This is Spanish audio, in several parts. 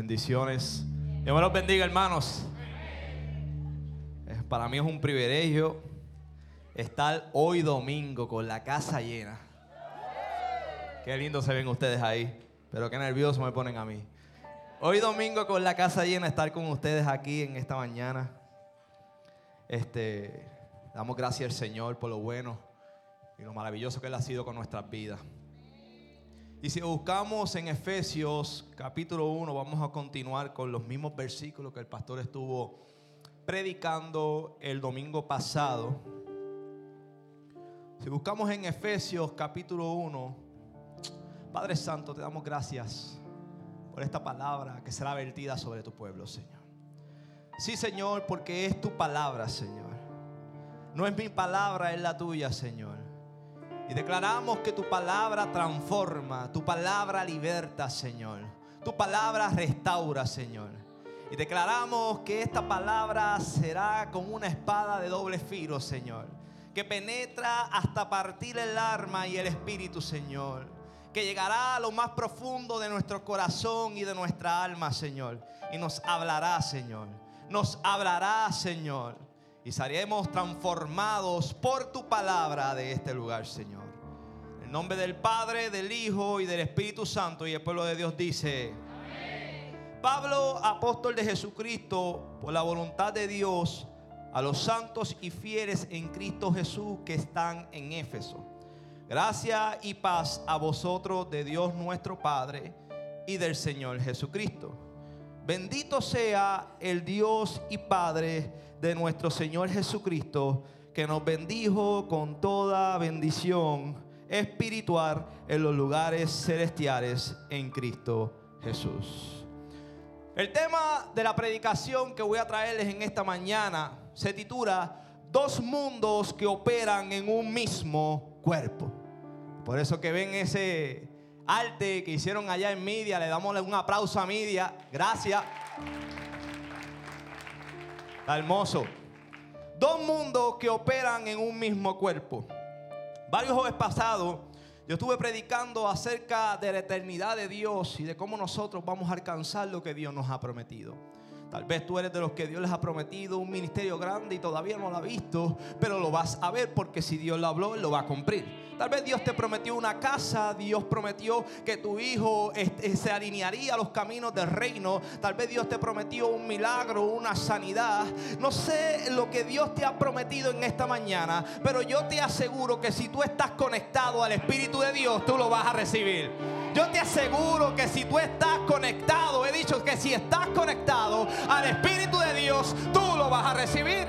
Bendiciones. Dios me los bendiga, hermanos. Para mí es un privilegio estar hoy domingo con la casa llena. Qué lindo se ven ustedes ahí, pero qué nervioso me ponen a mí. Hoy domingo con la casa llena, estar con ustedes aquí en esta mañana. Este, damos gracias al Señor por lo bueno y lo maravilloso que Él ha sido con nuestras vidas. Y si buscamos en Efesios capítulo 1, vamos a continuar con los mismos versículos que el pastor estuvo predicando el domingo pasado. Si buscamos en Efesios capítulo 1, Padre Santo, te damos gracias por esta palabra que será vertida sobre tu pueblo, Señor. Sí, Señor, porque es tu palabra, Señor. No es mi palabra, es la tuya, Señor. Y declaramos que tu palabra transforma, tu palabra liberta, Señor. Tu palabra restaura, Señor. Y declaramos que esta palabra será como una espada de doble filo, Señor. Que penetra hasta partir el arma y el espíritu, Señor. Que llegará a lo más profundo de nuestro corazón y de nuestra alma, Señor. Y nos hablará, Señor. Nos hablará, Señor. Y seremos transformados por tu palabra de este lugar, Señor. En el nombre del Padre, del Hijo y del Espíritu Santo. Y el pueblo de Dios dice. Pablo, apóstol de Jesucristo, por la voluntad de Dios, a los santos y fieles en Cristo Jesús que están en Éfeso. Gracia y paz a vosotros de Dios nuestro Padre y del Señor Jesucristo. Bendito sea el Dios y Padre de nuestro Señor Jesucristo, que nos bendijo con toda bendición espiritual en los lugares celestiales en Cristo Jesús. El tema de la predicación que voy a traerles en esta mañana se titula Dos mundos que operan en un mismo cuerpo. Por eso que ven ese arte que hicieron allá en Media, le damos un aplauso a Media. Gracias. Está hermoso. Dos mundos que operan en un mismo cuerpo. Varios jueves pasados yo estuve predicando acerca de la eternidad de Dios y de cómo nosotros vamos a alcanzar lo que Dios nos ha prometido. Tal vez tú eres de los que Dios les ha prometido un ministerio grande y todavía no lo has visto, pero lo vas a ver porque si Dios lo habló, lo va a cumplir. Tal vez Dios te prometió una casa, Dios prometió que tu hijo este, se alinearía a los caminos del reino. Tal vez Dios te prometió un milagro, una sanidad. No sé lo que Dios te ha prometido en esta mañana, pero yo te aseguro que si tú estás conectado al Espíritu de Dios, tú lo vas a recibir. Yo te aseguro que si tú estás conectado, he dicho que si estás conectado al Espíritu de Dios, tú lo vas a recibir.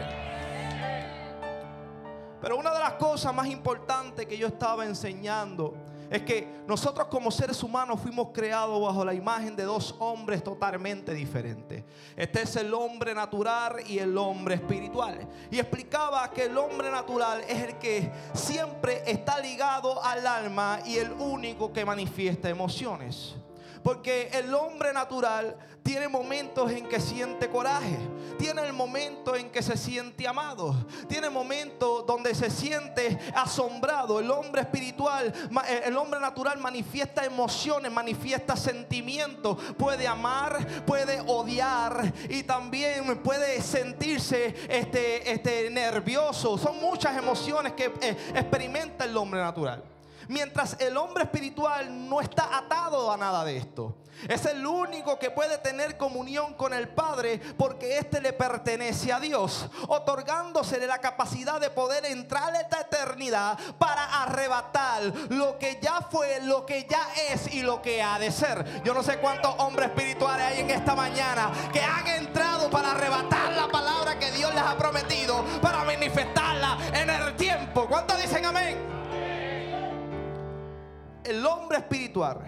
Pero una de las cosas más importantes que yo estaba enseñando es que nosotros como seres humanos fuimos creados bajo la imagen de dos hombres totalmente diferentes. Este es el hombre natural y el hombre espiritual. Y explicaba que el hombre natural es el que siempre está ligado al alma y el único que manifiesta emociones. Porque el hombre natural tiene momentos en que siente coraje, tiene el momento en que se siente amado, tiene momentos donde se siente asombrado. El hombre espiritual, el hombre natural manifiesta emociones, manifiesta sentimientos, puede amar, puede odiar y también puede sentirse este, este nervioso. Son muchas emociones que eh, experimenta el hombre natural. Mientras el hombre espiritual no está atado a nada de esto. Es el único que puede tener comunión con el Padre porque éste le pertenece a Dios, otorgándosele la capacidad de poder entrar a esta eternidad para arrebatar lo que ya fue, lo que ya es y lo que ha de ser. Yo no sé cuántos hombres espirituales hay en esta mañana que han entrado para arrebatar la palabra que Dios les ha prometido, para manifestarla en el tiempo. ¿Cuántos dicen amén? El hombre espiritual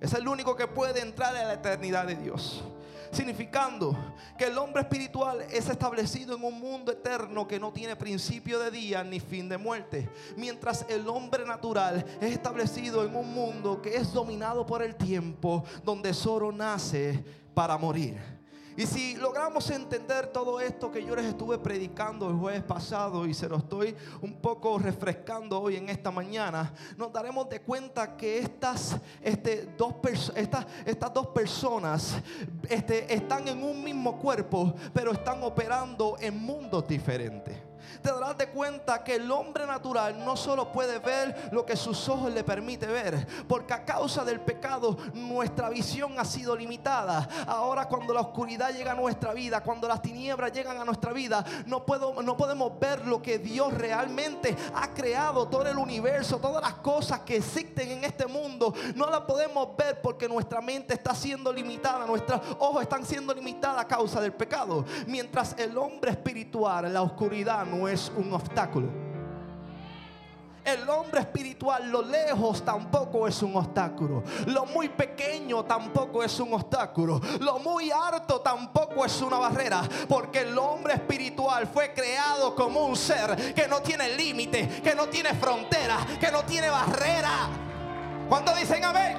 es el único que puede entrar a la eternidad de Dios. Significando que el hombre espiritual es establecido en un mundo eterno que no tiene principio de día ni fin de muerte. Mientras el hombre natural es establecido en un mundo que es dominado por el tiempo, donde solo nace para morir. Y si logramos entender todo esto que yo les estuve predicando el jueves pasado y se lo estoy un poco refrescando hoy en esta mañana, nos daremos de cuenta que estas, este, dos, estas, estas dos personas este, están en un mismo cuerpo, pero están operando en mundos diferentes te darás de cuenta que el hombre natural no solo puede ver lo que sus ojos le permite ver, porque a causa del pecado nuestra visión ha sido limitada. Ahora cuando la oscuridad llega a nuestra vida, cuando las tinieblas llegan a nuestra vida, no, puedo, no podemos ver lo que Dios realmente ha creado, todo el universo, todas las cosas que existen en este mundo, no las podemos ver porque nuestra mente está siendo limitada, nuestros ojos están siendo limitadas a causa del pecado. Mientras el hombre espiritual, la oscuridad no es un obstáculo. El hombre espiritual, lo lejos tampoco es un obstáculo. Lo muy pequeño tampoco es un obstáculo. Lo muy harto tampoco es una barrera. Porque el hombre espiritual fue creado como un ser que no tiene límite, que no tiene frontera, que no tiene barrera. ¿Cuánto dicen amén?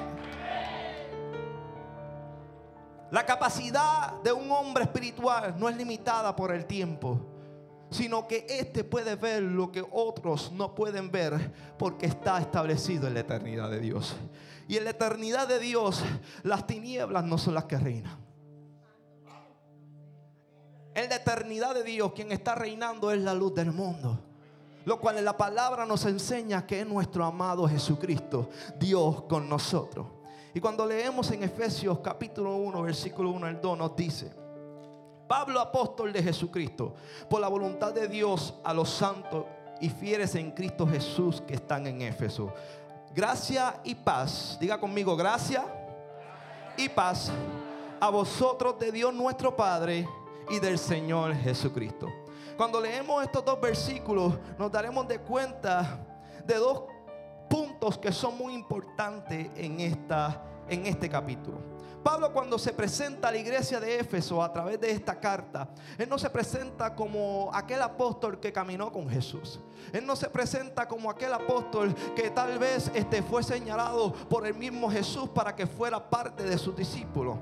La capacidad de un hombre espiritual no es limitada por el tiempo sino que éste puede ver lo que otros no pueden ver porque está establecido en la eternidad de Dios. Y en la eternidad de Dios las tinieblas no son las que reinan. En la eternidad de Dios quien está reinando es la luz del mundo. Lo cual en la palabra nos enseña que es nuestro amado Jesucristo, Dios con nosotros. Y cuando leemos en Efesios capítulo 1, versículo 1 al 2 nos dice, Pablo, apóstol de Jesucristo, por la voluntad de Dios a los santos y fieles en Cristo Jesús que están en Éfeso. Gracia y paz, diga conmigo, gracia y paz a vosotros de Dios nuestro Padre y del Señor Jesucristo. Cuando leemos estos dos versículos, nos daremos de cuenta de dos puntos que son muy importantes en, esta, en este capítulo. Pablo cuando se presenta a la iglesia de Éfeso a través de esta carta, él no se presenta como aquel apóstol que caminó con Jesús. Él no se presenta como aquel apóstol que tal vez este, fue señalado por el mismo Jesús para que fuera parte de sus discípulos.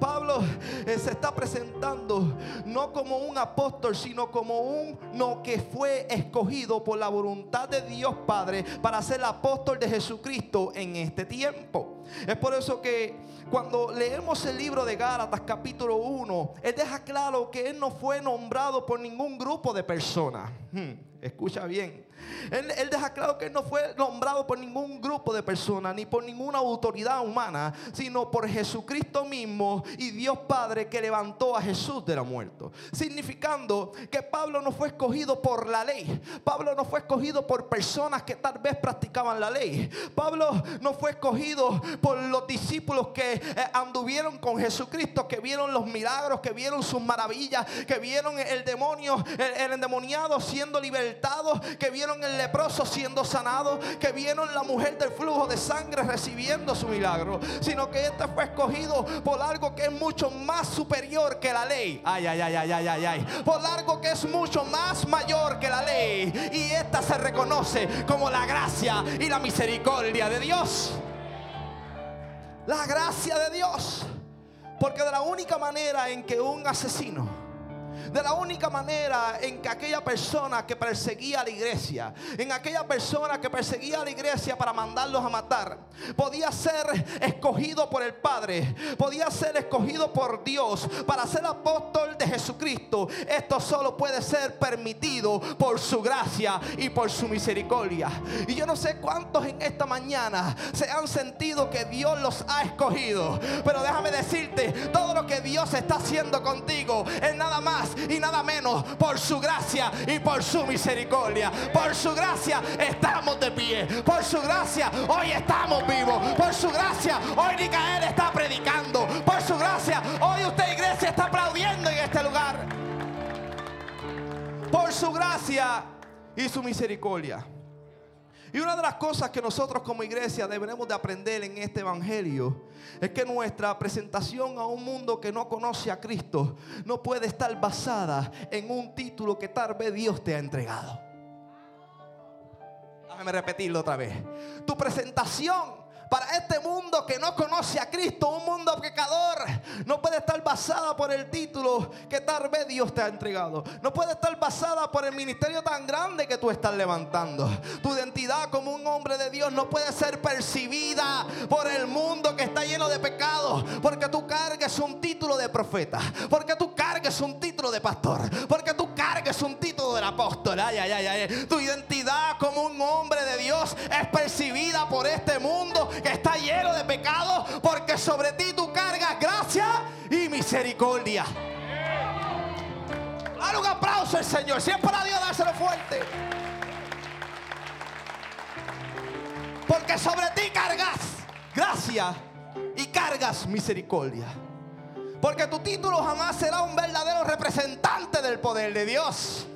Pablo eh, se está presentando no como un apóstol, sino como uno que fue escogido por la voluntad de Dios Padre para ser el apóstol de Jesucristo en este tiempo. Es por eso que cuando leemos el libro de Gálatas capítulo 1, él deja claro que él no fue nombrado por ningún grupo de personas. Escucha bien. Él, deja claro que él no fue nombrado por ningún grupo de personas, ni por ninguna autoridad humana, sino por Jesucristo mismo y Dios Padre que levantó a Jesús de la muerte. Significando que Pablo no fue escogido por la ley. Pablo no fue escogido por personas que tal vez practicaban la ley. Pablo no fue escogido por los discípulos que eh, anduvieron con Jesucristo, que vieron los milagros, que vieron sus maravillas, que vieron el demonio, el, el endemoniado siendo libertado, que vieron el leproso siendo sanado, que vieron la mujer del flujo de sangre recibiendo su milagro, sino que este fue escogido por algo que es mucho más superior que la ley. Ay, ay, ay, ay, ay, ay, ay. Por algo que es mucho más mayor que la ley. Y esta se reconoce como la gracia y la misericordia de Dios. La gracia de Dios. Porque de la única manera en que un asesino de la única manera en que aquella persona que perseguía a la iglesia, en aquella persona que perseguía a la iglesia para mandarlos a matar, podía ser escogido por el Padre, podía ser escogido por Dios para ser apóstol de Jesucristo. Esto solo puede ser permitido por su gracia y por su misericordia. Y yo no sé cuántos en esta mañana se han sentido que Dios los ha escogido, pero déjame decirte, todo lo que Dios está haciendo contigo es nada más y nada menos por su gracia y por su misericordia. Por su gracia estamos de pie. Por su gracia hoy estamos vivos. Por su gracia hoy Micael está predicando. Por su gracia hoy usted iglesia está aplaudiendo en este lugar. Por su gracia y su misericordia. Y una de las cosas que nosotros como iglesia debemos de aprender en este evangelio es que nuestra presentación a un mundo que no conoce a Cristo no puede estar basada en un título que tal vez Dios te ha entregado. Déjame repetirlo otra vez. Tu presentación para este mundo que no conoce a Cristo, un mundo pecador, no puede estar basada por el título que tal vez Dios te ha entregado. No puede estar basada por el ministerio tan grande que tú estás levantando. Tu identidad como un hombre de Dios no puede ser percibida por el mundo que está lleno de pecados. Porque tú cargues un título de profeta. Porque tú cargues un título de pastor. Porque tú cargues un título del apóstol. Ay, ay, ay, ay. Tu identidad como un hombre de Dios es percibida por este mundo está lleno de pecados, porque sobre ti tú cargas gracia y misericordia. Dale un aplauso al Señor. Siempre a Dios dárselo fuerte. Porque sobre ti cargas gracia y cargas misericordia. Porque tu título jamás será un verdadero representante del poder de Dios.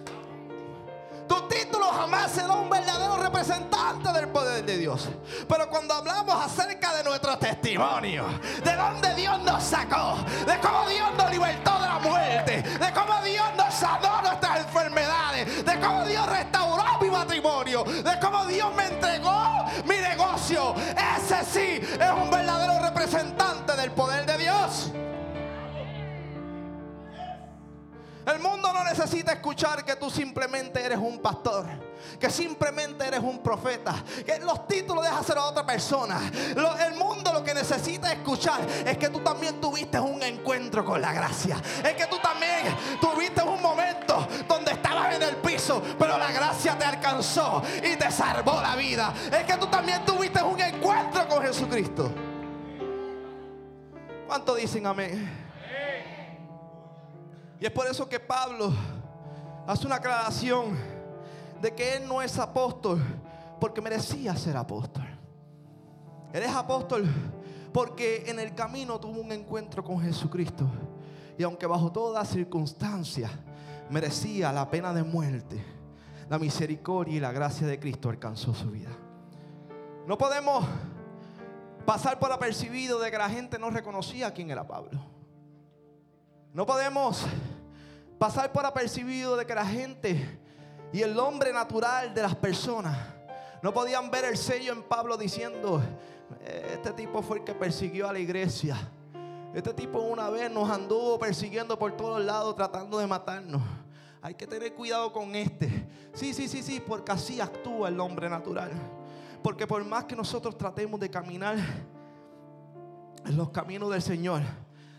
Tu título jamás será un verdadero representante del poder de Dios. Pero cuando hablamos acerca de nuestro testimonio, de dónde Dios nos sacó, de cómo Dios nos libertó de la muerte, de cómo Dios nos sanó nuestras enfermedades, de cómo Dios restauró mi matrimonio, de cómo Dios me entregó mi negocio, ese sí es un verdadero representante del poder de Dios. El mundo no necesita escuchar que tú simplemente eres un pastor, que simplemente eres un profeta, que los títulos dejas ser a otra persona. el mundo lo que necesita escuchar es que tú también tuviste un encuentro con la gracia. Es que tú también tuviste un momento donde estabas en el piso, pero la gracia te alcanzó y te salvó la vida. Es que tú también tuviste un encuentro con Jesucristo. ¿Cuánto dicen amén? Y es por eso que Pablo hace una aclaración de que él no es apóstol porque merecía ser apóstol. Él es apóstol porque en el camino tuvo un encuentro con Jesucristo. Y aunque bajo todas circunstancias merecía la pena de muerte, la misericordia y la gracia de Cristo alcanzó su vida. No podemos pasar por apercibido de que la gente no reconocía quién era Pablo. No podemos pasar por apercibido de que la gente y el hombre natural de las personas no podían ver el sello en Pablo diciendo, este tipo fue el que persiguió a la iglesia. Este tipo una vez nos anduvo persiguiendo por todos lados tratando de matarnos. Hay que tener cuidado con este. Sí, sí, sí, sí, porque así actúa el hombre natural. Porque por más que nosotros tratemos de caminar en los caminos del Señor,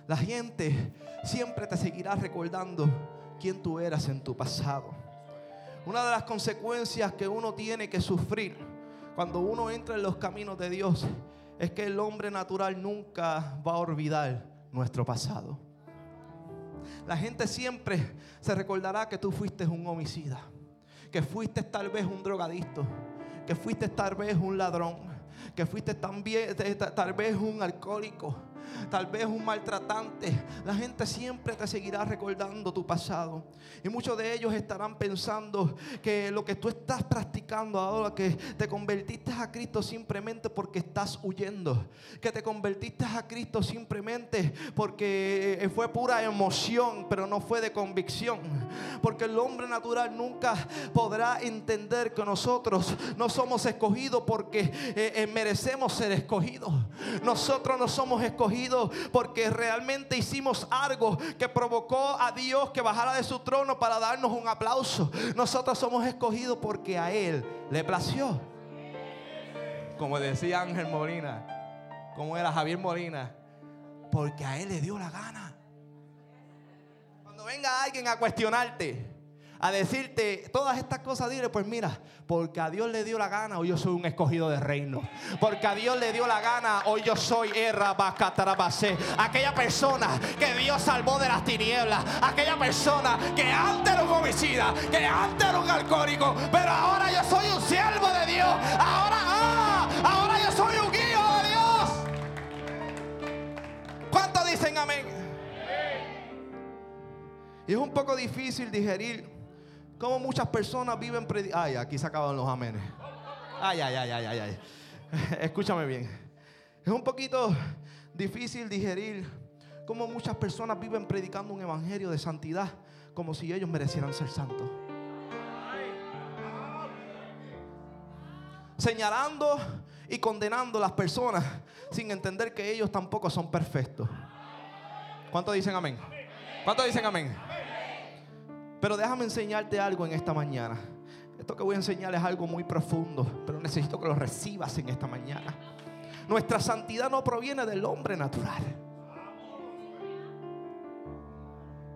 la gente siempre te seguirá recordando quién tú eras en tu pasado. Una de las consecuencias que uno tiene que sufrir cuando uno entra en los caminos de Dios es que el hombre natural nunca va a olvidar nuestro pasado. La gente siempre se recordará que tú fuiste un homicida, que fuiste tal vez un drogadicto, que fuiste tal vez un ladrón, que fuiste también, tal vez un alcohólico tal vez un maltratante, la gente siempre te seguirá recordando tu pasado. Y muchos de ellos estarán pensando que lo que tú estás practicando ahora, que te convertiste a Cristo simplemente porque estás huyendo, que te convertiste a Cristo simplemente porque eh, fue pura emoción, pero no fue de convicción. Porque el hombre natural nunca podrá entender que nosotros no somos escogidos porque eh, eh, merecemos ser escogidos. Nosotros no somos escogidos porque realmente hicimos algo que provocó a Dios que bajara de su trono para darnos un aplauso. Nosotros somos escogidos porque a Él le plació. Como decía Ángel Molina, como era Javier Molina, porque a Él le dio la gana. Cuando venga alguien a cuestionarte, a decirte todas estas cosas, dile, pues mira, porque a Dios le dio la gana, hoy yo soy un escogido de reino. Porque a Dios le dio la gana, hoy yo soy Aquella persona que Dios salvó de las tinieblas. Aquella persona que antes era un homicida, que antes era un alcohólico, pero ahora yo soy un siervo de Dios. Ahora, ah, ahora yo soy un hijo de Dios. ¿Cuántos dicen amén? Y es un poco difícil digerir como muchas personas viven predicando. Ay, aquí se acaban los amenes. Ay, ay, ay, ay, ay, ay. Escúchame bien. Es un poquito difícil digerir cómo muchas personas viven predicando un evangelio de santidad como si ellos merecieran ser santos. Señalando y condenando a las personas sin entender que ellos tampoco son perfectos. ¿Cuántos dicen amén? ¿Cuántos dicen amén? Pero déjame enseñarte algo en esta mañana. Esto que voy a enseñar es algo muy profundo, pero necesito que lo recibas en esta mañana. Nuestra santidad no proviene del hombre natural.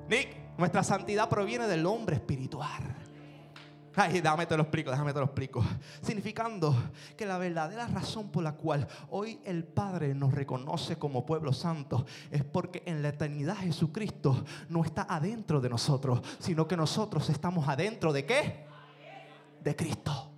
Nick, nuestra santidad proviene del hombre espiritual. Ay, déjame te lo explico, déjame te lo explico. Significando que la verdadera razón por la cual hoy el Padre nos reconoce como pueblo santo es porque en la eternidad Jesucristo no está adentro de nosotros, sino que nosotros estamos adentro de qué? De Cristo.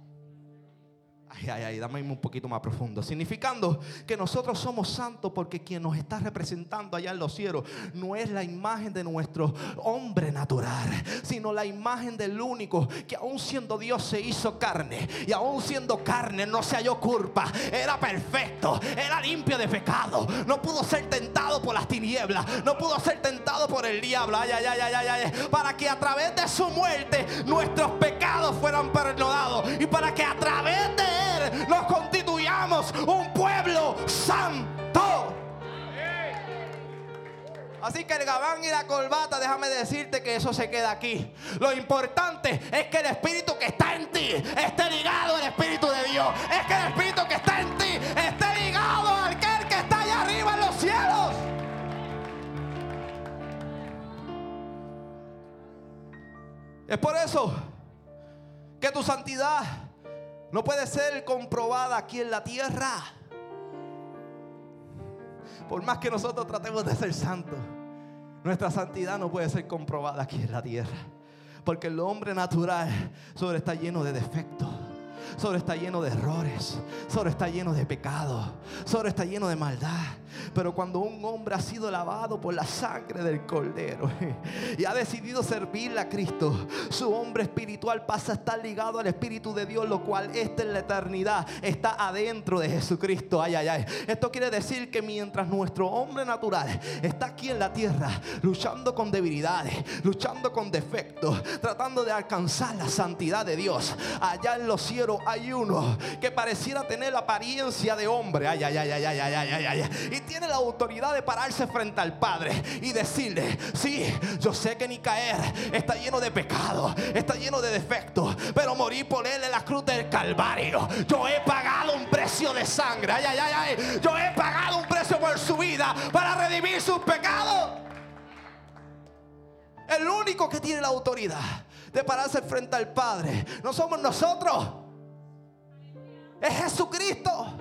Ay, ay, ay, dame un poquito más profundo. Significando que nosotros somos santos porque quien nos está representando allá en los cielos no es la imagen de nuestro hombre natural, sino la imagen del único que aún siendo Dios se hizo carne y aún siendo carne no se halló culpa. Era perfecto, era limpio de pecado. No pudo ser tentado por las tinieblas, no pudo ser tentado por el diablo. Ay, ay, ay, ay, ay. Para que a través de su muerte nuestros pecados fueran perdonados y para que a través de él nos constituyamos un pueblo santo. Así que el gabán y la corbata, déjame decirte que eso se queda aquí. Lo importante es que el espíritu que está en ti esté ligado al espíritu de Dios. Es que el espíritu que está en ti esté ligado al aquel que está allá arriba en los cielos. Es por eso que tu santidad no puede ser comprobada aquí en la tierra. Por más que nosotros tratemos de ser santos, nuestra santidad no puede ser comprobada aquí en la tierra. Porque el hombre natural sobre está lleno de defectos. Sobre está lleno de errores. Sobre está lleno de pecado. Sobre está lleno de maldad. Pero cuando un hombre ha sido lavado por la sangre del cordero y ha decidido servirle a Cristo, su hombre espiritual pasa a estar ligado al Espíritu de Dios, lo cual esta en la eternidad está adentro de Jesucristo. Ay, ay, ay. Esto quiere decir que mientras nuestro hombre natural está aquí en la tierra, luchando con debilidades, luchando con defectos, tratando de alcanzar la santidad de Dios, allá en los cielos hay uno que pareciera tener la apariencia de hombre. Ay, ay, ay, ay, ay, ay, ay, ay. Y tiene la autoridad de pararse frente al Padre y decirle, sí, yo sé que ni caer está lleno de pecado, está lleno de defectos, pero morí por él en la cruz del Calvario. Yo he pagado un precio de sangre, ay, ay, ay, ay. Yo he pagado un precio por su vida para redimir sus pecados. El único que tiene la autoridad de pararse frente al Padre no somos nosotros. Es Jesucristo.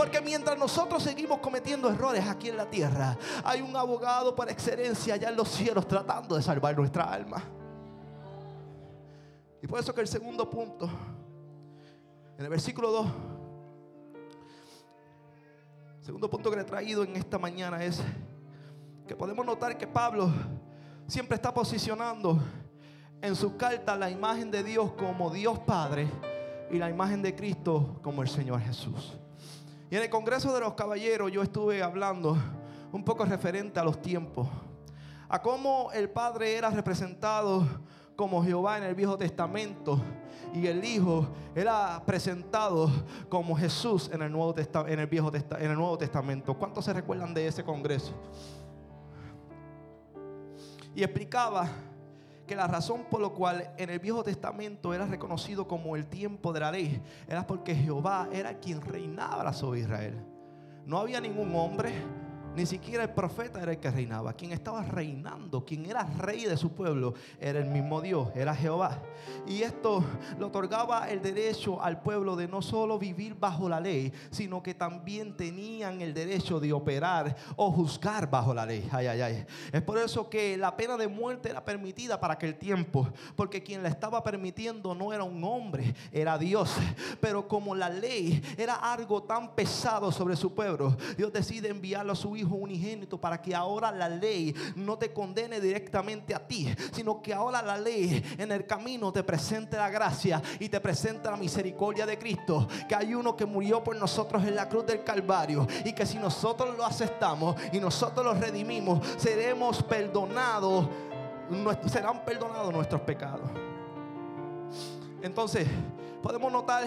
Porque mientras nosotros seguimos cometiendo errores aquí en la tierra, hay un abogado por excelencia allá en los cielos tratando de salvar nuestra alma. Y por eso que el segundo punto, en el versículo 2, segundo punto que le he traído en esta mañana es que podemos notar que Pablo siempre está posicionando en su carta la imagen de Dios como Dios Padre y la imagen de Cristo como el Señor Jesús. Y en el Congreso de los Caballeros yo estuve hablando un poco referente a los tiempos, a cómo el Padre era representado como Jehová en el Viejo Testamento y el Hijo era presentado como Jesús en el Nuevo, en el Viejo en el Nuevo Testamento. ¿Cuántos se recuerdan de ese Congreso? Y explicaba que la razón por la cual en el Viejo Testamento era reconocido como el tiempo de la ley era porque Jehová era quien reinaba sobre Israel. No había ningún hombre, ni siquiera el profeta era el que reinaba. Quien estaba reinando, quien era rey de su pueblo, era el mismo Dios, era Jehová. Y esto le otorgaba el derecho al pueblo de no solo vivir bajo la ley, sino que también tenían el derecho de operar o juzgar bajo la ley. Ay, ay, ay. Es por eso que la pena de muerte era permitida para aquel tiempo, porque quien la estaba permitiendo no era un hombre, era Dios. Pero como la ley era algo tan pesado sobre su pueblo, Dios decide enviarlo a su hijo unigénito para que ahora la ley no te condene directamente a ti, sino que ahora la ley en el camino te presente la gracia y te presente la misericordia de Cristo, que hay uno que murió por nosotros en la cruz del Calvario y que si nosotros lo aceptamos y nosotros lo redimimos, seremos perdonados, serán perdonados nuestros pecados. Entonces, podemos notar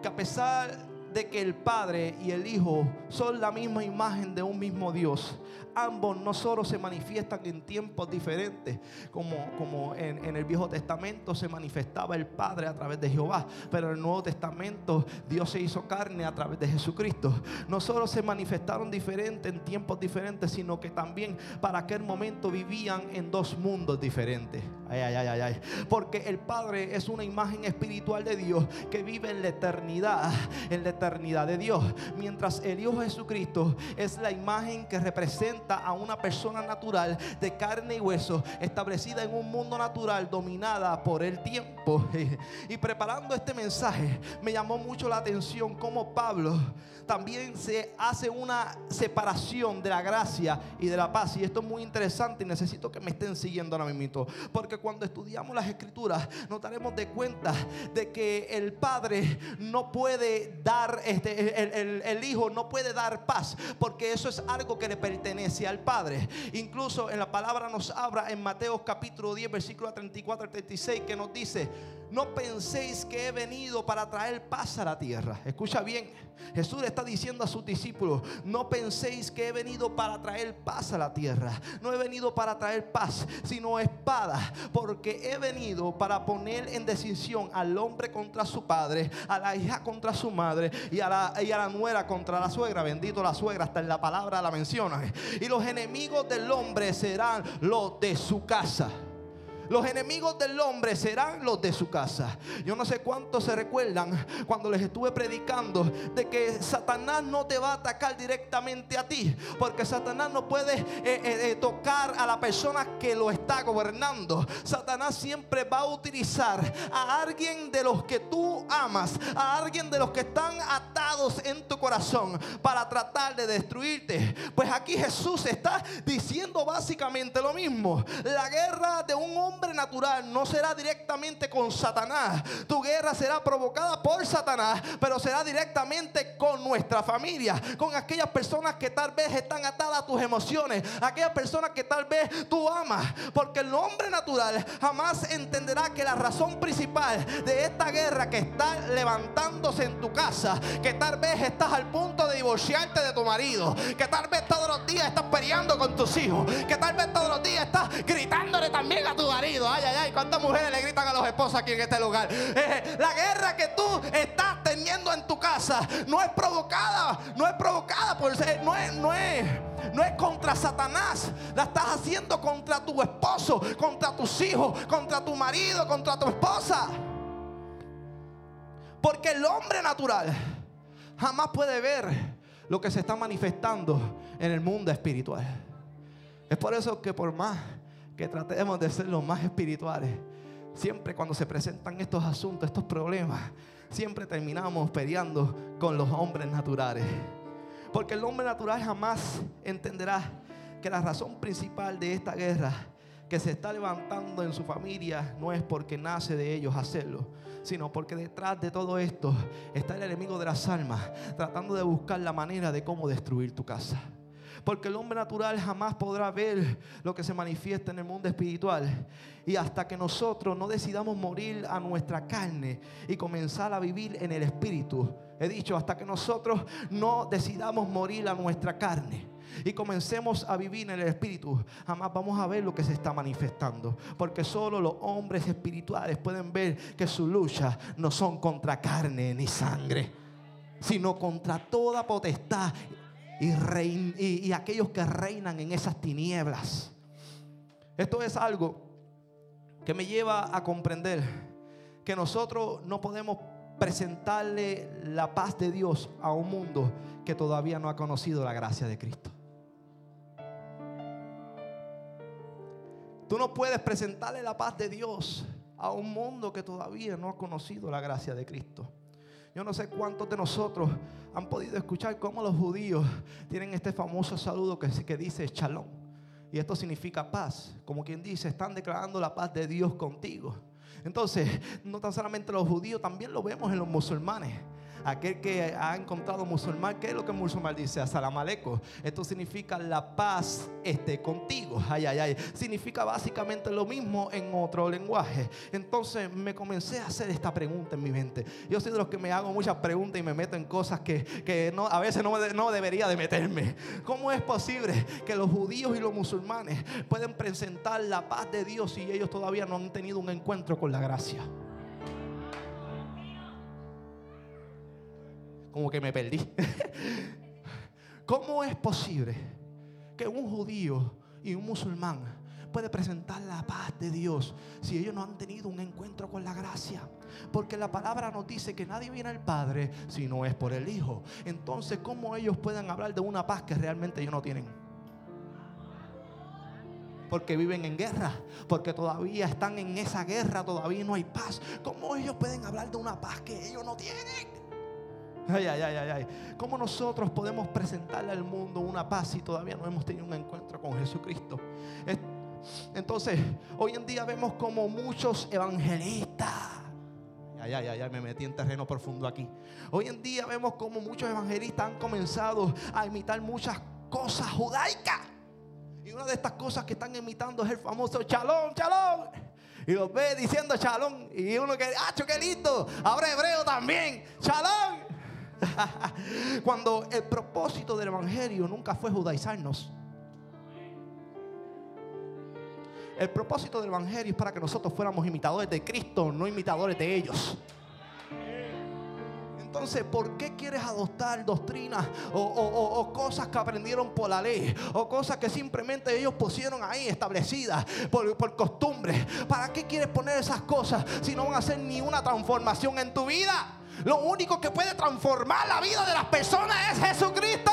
que a pesar de que el Padre y el Hijo son la misma imagen de un mismo Dios. Ambos no solo se manifiestan en tiempos diferentes, como, como en, el Viejo Testamento se manifestaba el Padre a través de Jehová, pero en el Nuevo Testamento Dios se hizo carne a través de Jesucristo. No solo se manifestaron diferentes en tiempos diferentes, sino que también para aquel momento vivían en dos mundos diferentes. Ay, ay, ay, ay, Porque el Padre es una imagen espiritual de Dios que vive en la eternidad, en la eternidad de Dios. Mientras el Hijo Jesucristo es la imagen que representa a una persona natural de carne y hueso, establecida en un mundo natural dominada por el tiempo. Y preparando este mensaje, me llamó mucho la atención cómo Pablo también se hace una separación de la gracia y de la paz. Y esto es muy interesante y necesito que me estén siguiendo ahora mismo. Porque cuando estudiamos las escrituras, nos daremos de cuenta de que el Padre no puede dar, este, el, el Hijo no puede dar paz, porque eso es algo que le pertenece al Padre. Incluso en la palabra nos habla en Mateo capítulo 10, versículo 34 al 36, que nos dice, no penséis que he venido para traer paz a la tierra. Escucha bien, Jesús está diciendo a sus discípulos, no penséis que he venido para traer paz a la tierra. No he venido para traer paz, sino espada, porque he venido para poner en decisión al hombre contra su padre, a la hija contra su madre y a la, y a la nuera contra la suegra. Bendito la suegra, hasta en la palabra la menciona. Y los enemigos del hombre serán los de su casa. Los enemigos del hombre serán los de su casa. Yo no sé cuántos se recuerdan cuando les estuve predicando de que Satanás no te va a atacar directamente a ti. Porque Satanás no puede eh, eh, eh, tocar a la persona que lo está gobernando. Satanás siempre va a utilizar a alguien de los que tú amas, a alguien de los que están atados en tu corazón para tratar de destruirte. Pues aquí Jesús está diciendo básicamente lo mismo. La guerra de un hombre hombre natural no será directamente con Satanás. Tu guerra será provocada por Satanás, pero será directamente con nuestra familia, con aquellas personas que tal vez están atadas a tus emociones, aquellas personas que tal vez tú amas, porque el hombre natural jamás entenderá que la razón principal de esta guerra que está levantándose en tu casa, que tal vez estás al punto de divorciarte de tu marido, que tal vez todos los días estás peleando con tus hijos, que tal vez todos los días estás gritándole también a tu marido Ay, ay, ay, cuántas mujeres le gritan a los esposos aquí en este lugar. Eh, la guerra que tú estás teniendo en tu casa no es provocada, no es provocada por no es, no es, no es contra Satanás. La estás haciendo contra tu esposo, contra tus hijos, contra tu marido, contra tu esposa. Porque el hombre natural jamás puede ver lo que se está manifestando en el mundo espiritual. Es por eso que por más que tratemos de ser los más espirituales. Siempre cuando se presentan estos asuntos, estos problemas, siempre terminamos peleando con los hombres naturales. Porque el hombre natural jamás entenderá que la razón principal de esta guerra que se está levantando en su familia no es porque nace de ellos hacerlo, sino porque detrás de todo esto está el enemigo de las almas tratando de buscar la manera de cómo destruir tu casa. Porque el hombre natural jamás podrá ver lo que se manifiesta en el mundo espiritual. Y hasta que nosotros no decidamos morir a nuestra carne y comenzar a vivir en el espíritu. He dicho, hasta que nosotros no decidamos morir a nuestra carne y comencemos a vivir en el Espíritu, jamás vamos a ver lo que se está manifestando. Porque solo los hombres espirituales pueden ver que su lucha no son contra carne ni sangre, sino contra toda potestad y, aquellos que reinan en esas tinieblas. Esto es algo que me lleva a comprender que nosotros no podemos presentarle la paz de Dios a un mundo que todavía no ha conocido la gracia de Cristo. Tú no puedes presentarle la paz de Dios a un mundo que todavía no ha conocido la gracia de Cristo. Yo no sé cuántos de nosotros han podido escuchar cómo los judíos tienen este famoso saludo que, dice shalom. Y esto significa paz. Como quien dice, están declarando la paz de Dios contigo. Entonces, no tan solamente los judíos, también lo vemos en los musulmanes. Aquel que ha encontrado musulmán, ¿qué es lo que musulmán dice? Asalamaleco. Esto significa la paz esté contigo. Ay, ay, ay. Significa básicamente lo mismo en otro lenguaje. Entonces me comencé a hacer esta pregunta en mi mente. Yo soy de los que me hago muchas preguntas y me meto en cosas que, no, a veces no, no debería de meterme. ¿Cómo es posible que los judíos y los musulmanes pueden presentar la paz de Dios si ellos todavía no han tenido un encuentro con la gracia? Como que me perdí. ¿Cómo es posible que un judío y un musulmán puede presentar la paz de Dios si ellos no han tenido un encuentro con la gracia? Porque la palabra nos dice que nadie viene al Padre si no es por el Hijo. Entonces, ¿cómo ellos pueden hablar de una paz que realmente ellos no tienen? porque viven en guerra, porque todavía están en esa guerra, todavía no hay paz. ¿Cómo ellos pueden hablar de una paz que ellos no tienen? Ay, ay, ay, ay, ay. ¿Cómo nosotros podemos presentarle al mundo una paz si todavía no hemos tenido un encuentro con Jesucristo? Entonces, hoy en día vemos como muchos evangelistas. Ay, ay, ay, ay, me metí en terreno profundo aquí. Hoy en día vemos como muchos evangelistas han comenzado a imitar muchas cosas judaicas. Y una de estas cosas que están imitando es el famoso chalón, chalón. Y los ve diciendo chalón. Y uno que, ¡ah, qué lindo! Ahora hebreo también, chalón. Cuando el propósito del Evangelio nunca fue judaizarnos. El propósito del Evangelio es para que nosotros fuéramos imitadores de Cristo, no imitadores de ellos. Entonces, ¿por qué quieres adoptar doctrinas o, cosas que aprendieron por la ley? O cosas que simplemente ellos pusieron ahí establecidas por, por costumbre. ¿Para qué quieres poner esas cosas si no van a hacer ni una transformación en tu vida? Lo único que puede transformar la vida de las personas es Jesucristo.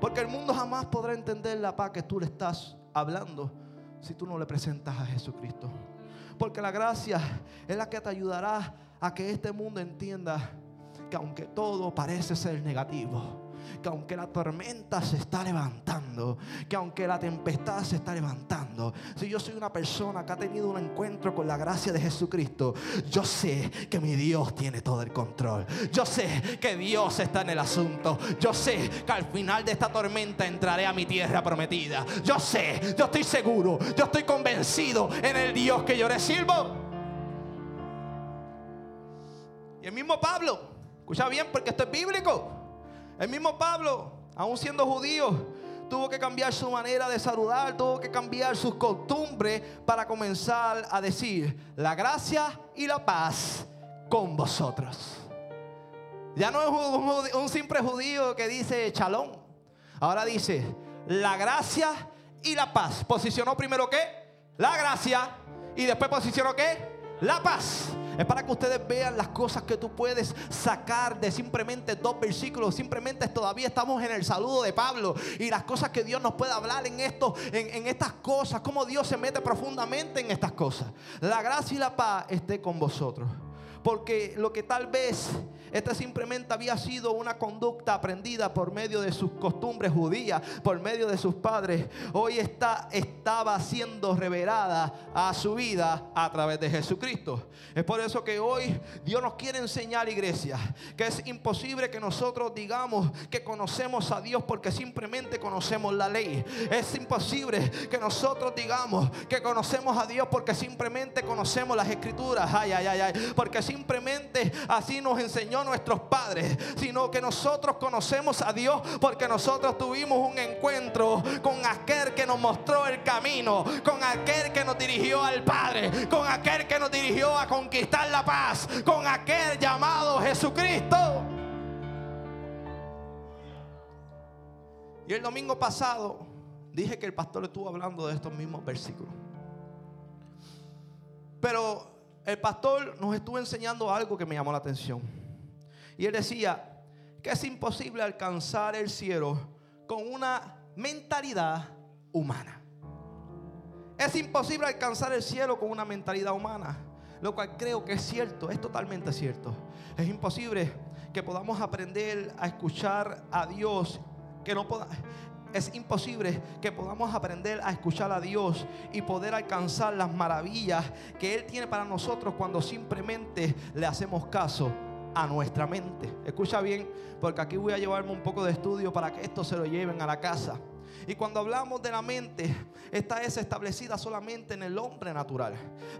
Porque el mundo jamás podrá entender la paz que tú le estás hablando si tú no le presentas a Jesucristo. Porque la gracia es la que te ayudará a que este mundo entienda que aunque todo parece ser negativo, que aunque la tormenta se está levantando, que aunque la tempestad se está levantando, si yo soy una persona que ha tenido un encuentro con la gracia de Jesucristo, yo sé que mi Dios tiene todo el control. Yo sé que Dios está en el asunto. Yo sé que al final de esta tormenta entraré a mi tierra prometida. Yo sé, yo estoy seguro, yo estoy convencido en el Dios que yo le sirvo. Y el mismo Pablo, escucha bien porque esto es bíblico. El mismo Pablo, aún siendo judío, tuvo que cambiar su manera de saludar, tuvo que cambiar sus costumbres para comenzar a decir la gracia y la paz con vosotros. Ya no es un, simple judío que dice chalón. Ahora dice la gracia y la paz. Posicionó primero qué? La gracia. Y después posicionó qué? La paz. Es para que ustedes vean las cosas que tú puedes sacar de simplemente dos versículos. Simplemente todavía estamos en el saludo de Pablo y las cosas que Dios nos puede hablar en esto, en, estas cosas, cómo Dios se mete profundamente en estas cosas. La gracia y la paz esté con vosotros. Porque lo que tal vez esta simplemente había sido una conducta aprendida por medio de sus costumbres judías, por medio de sus padres. Hoy está, estaba siendo revelada a su vida a través de Jesucristo. Es por eso que hoy Dios nos quiere enseñar, iglesia, que es imposible que nosotros digamos que conocemos a Dios porque simplemente conocemos la ley. Es imposible que nosotros digamos que conocemos a Dios porque simplemente conocemos las escrituras. Ay, ay, ay, ay. Porque simplemente así nos enseñó nuestros padres, sino que nosotros conocemos a Dios porque nosotros tuvimos un encuentro con aquel que nos mostró el camino, con aquel que nos dirigió al Padre, con aquel que nos dirigió a conquistar la paz, con aquel llamado Jesucristo. Y el domingo pasado dije que el pastor estuvo hablando de estos mismos versículos. Pero el pastor nos estuvo enseñando algo que me llamó la atención. Y él decía que es imposible alcanzar el cielo con una mentalidad humana. Es imposible alcanzar el cielo con una mentalidad humana. Lo cual creo que es cierto, es totalmente cierto. Es imposible que podamos aprender a escuchar a Dios, que no es imposible que podamos aprender a escuchar a Dios y poder alcanzar las maravillas que Él tiene para nosotros cuando simplemente le hacemos caso a nuestra mente. Escucha bien, porque aquí voy a llevarme un poco de estudio para que esto se lo lleven a la casa. Y cuando hablamos de la mente, esta es establecida solamente en el hombre natural,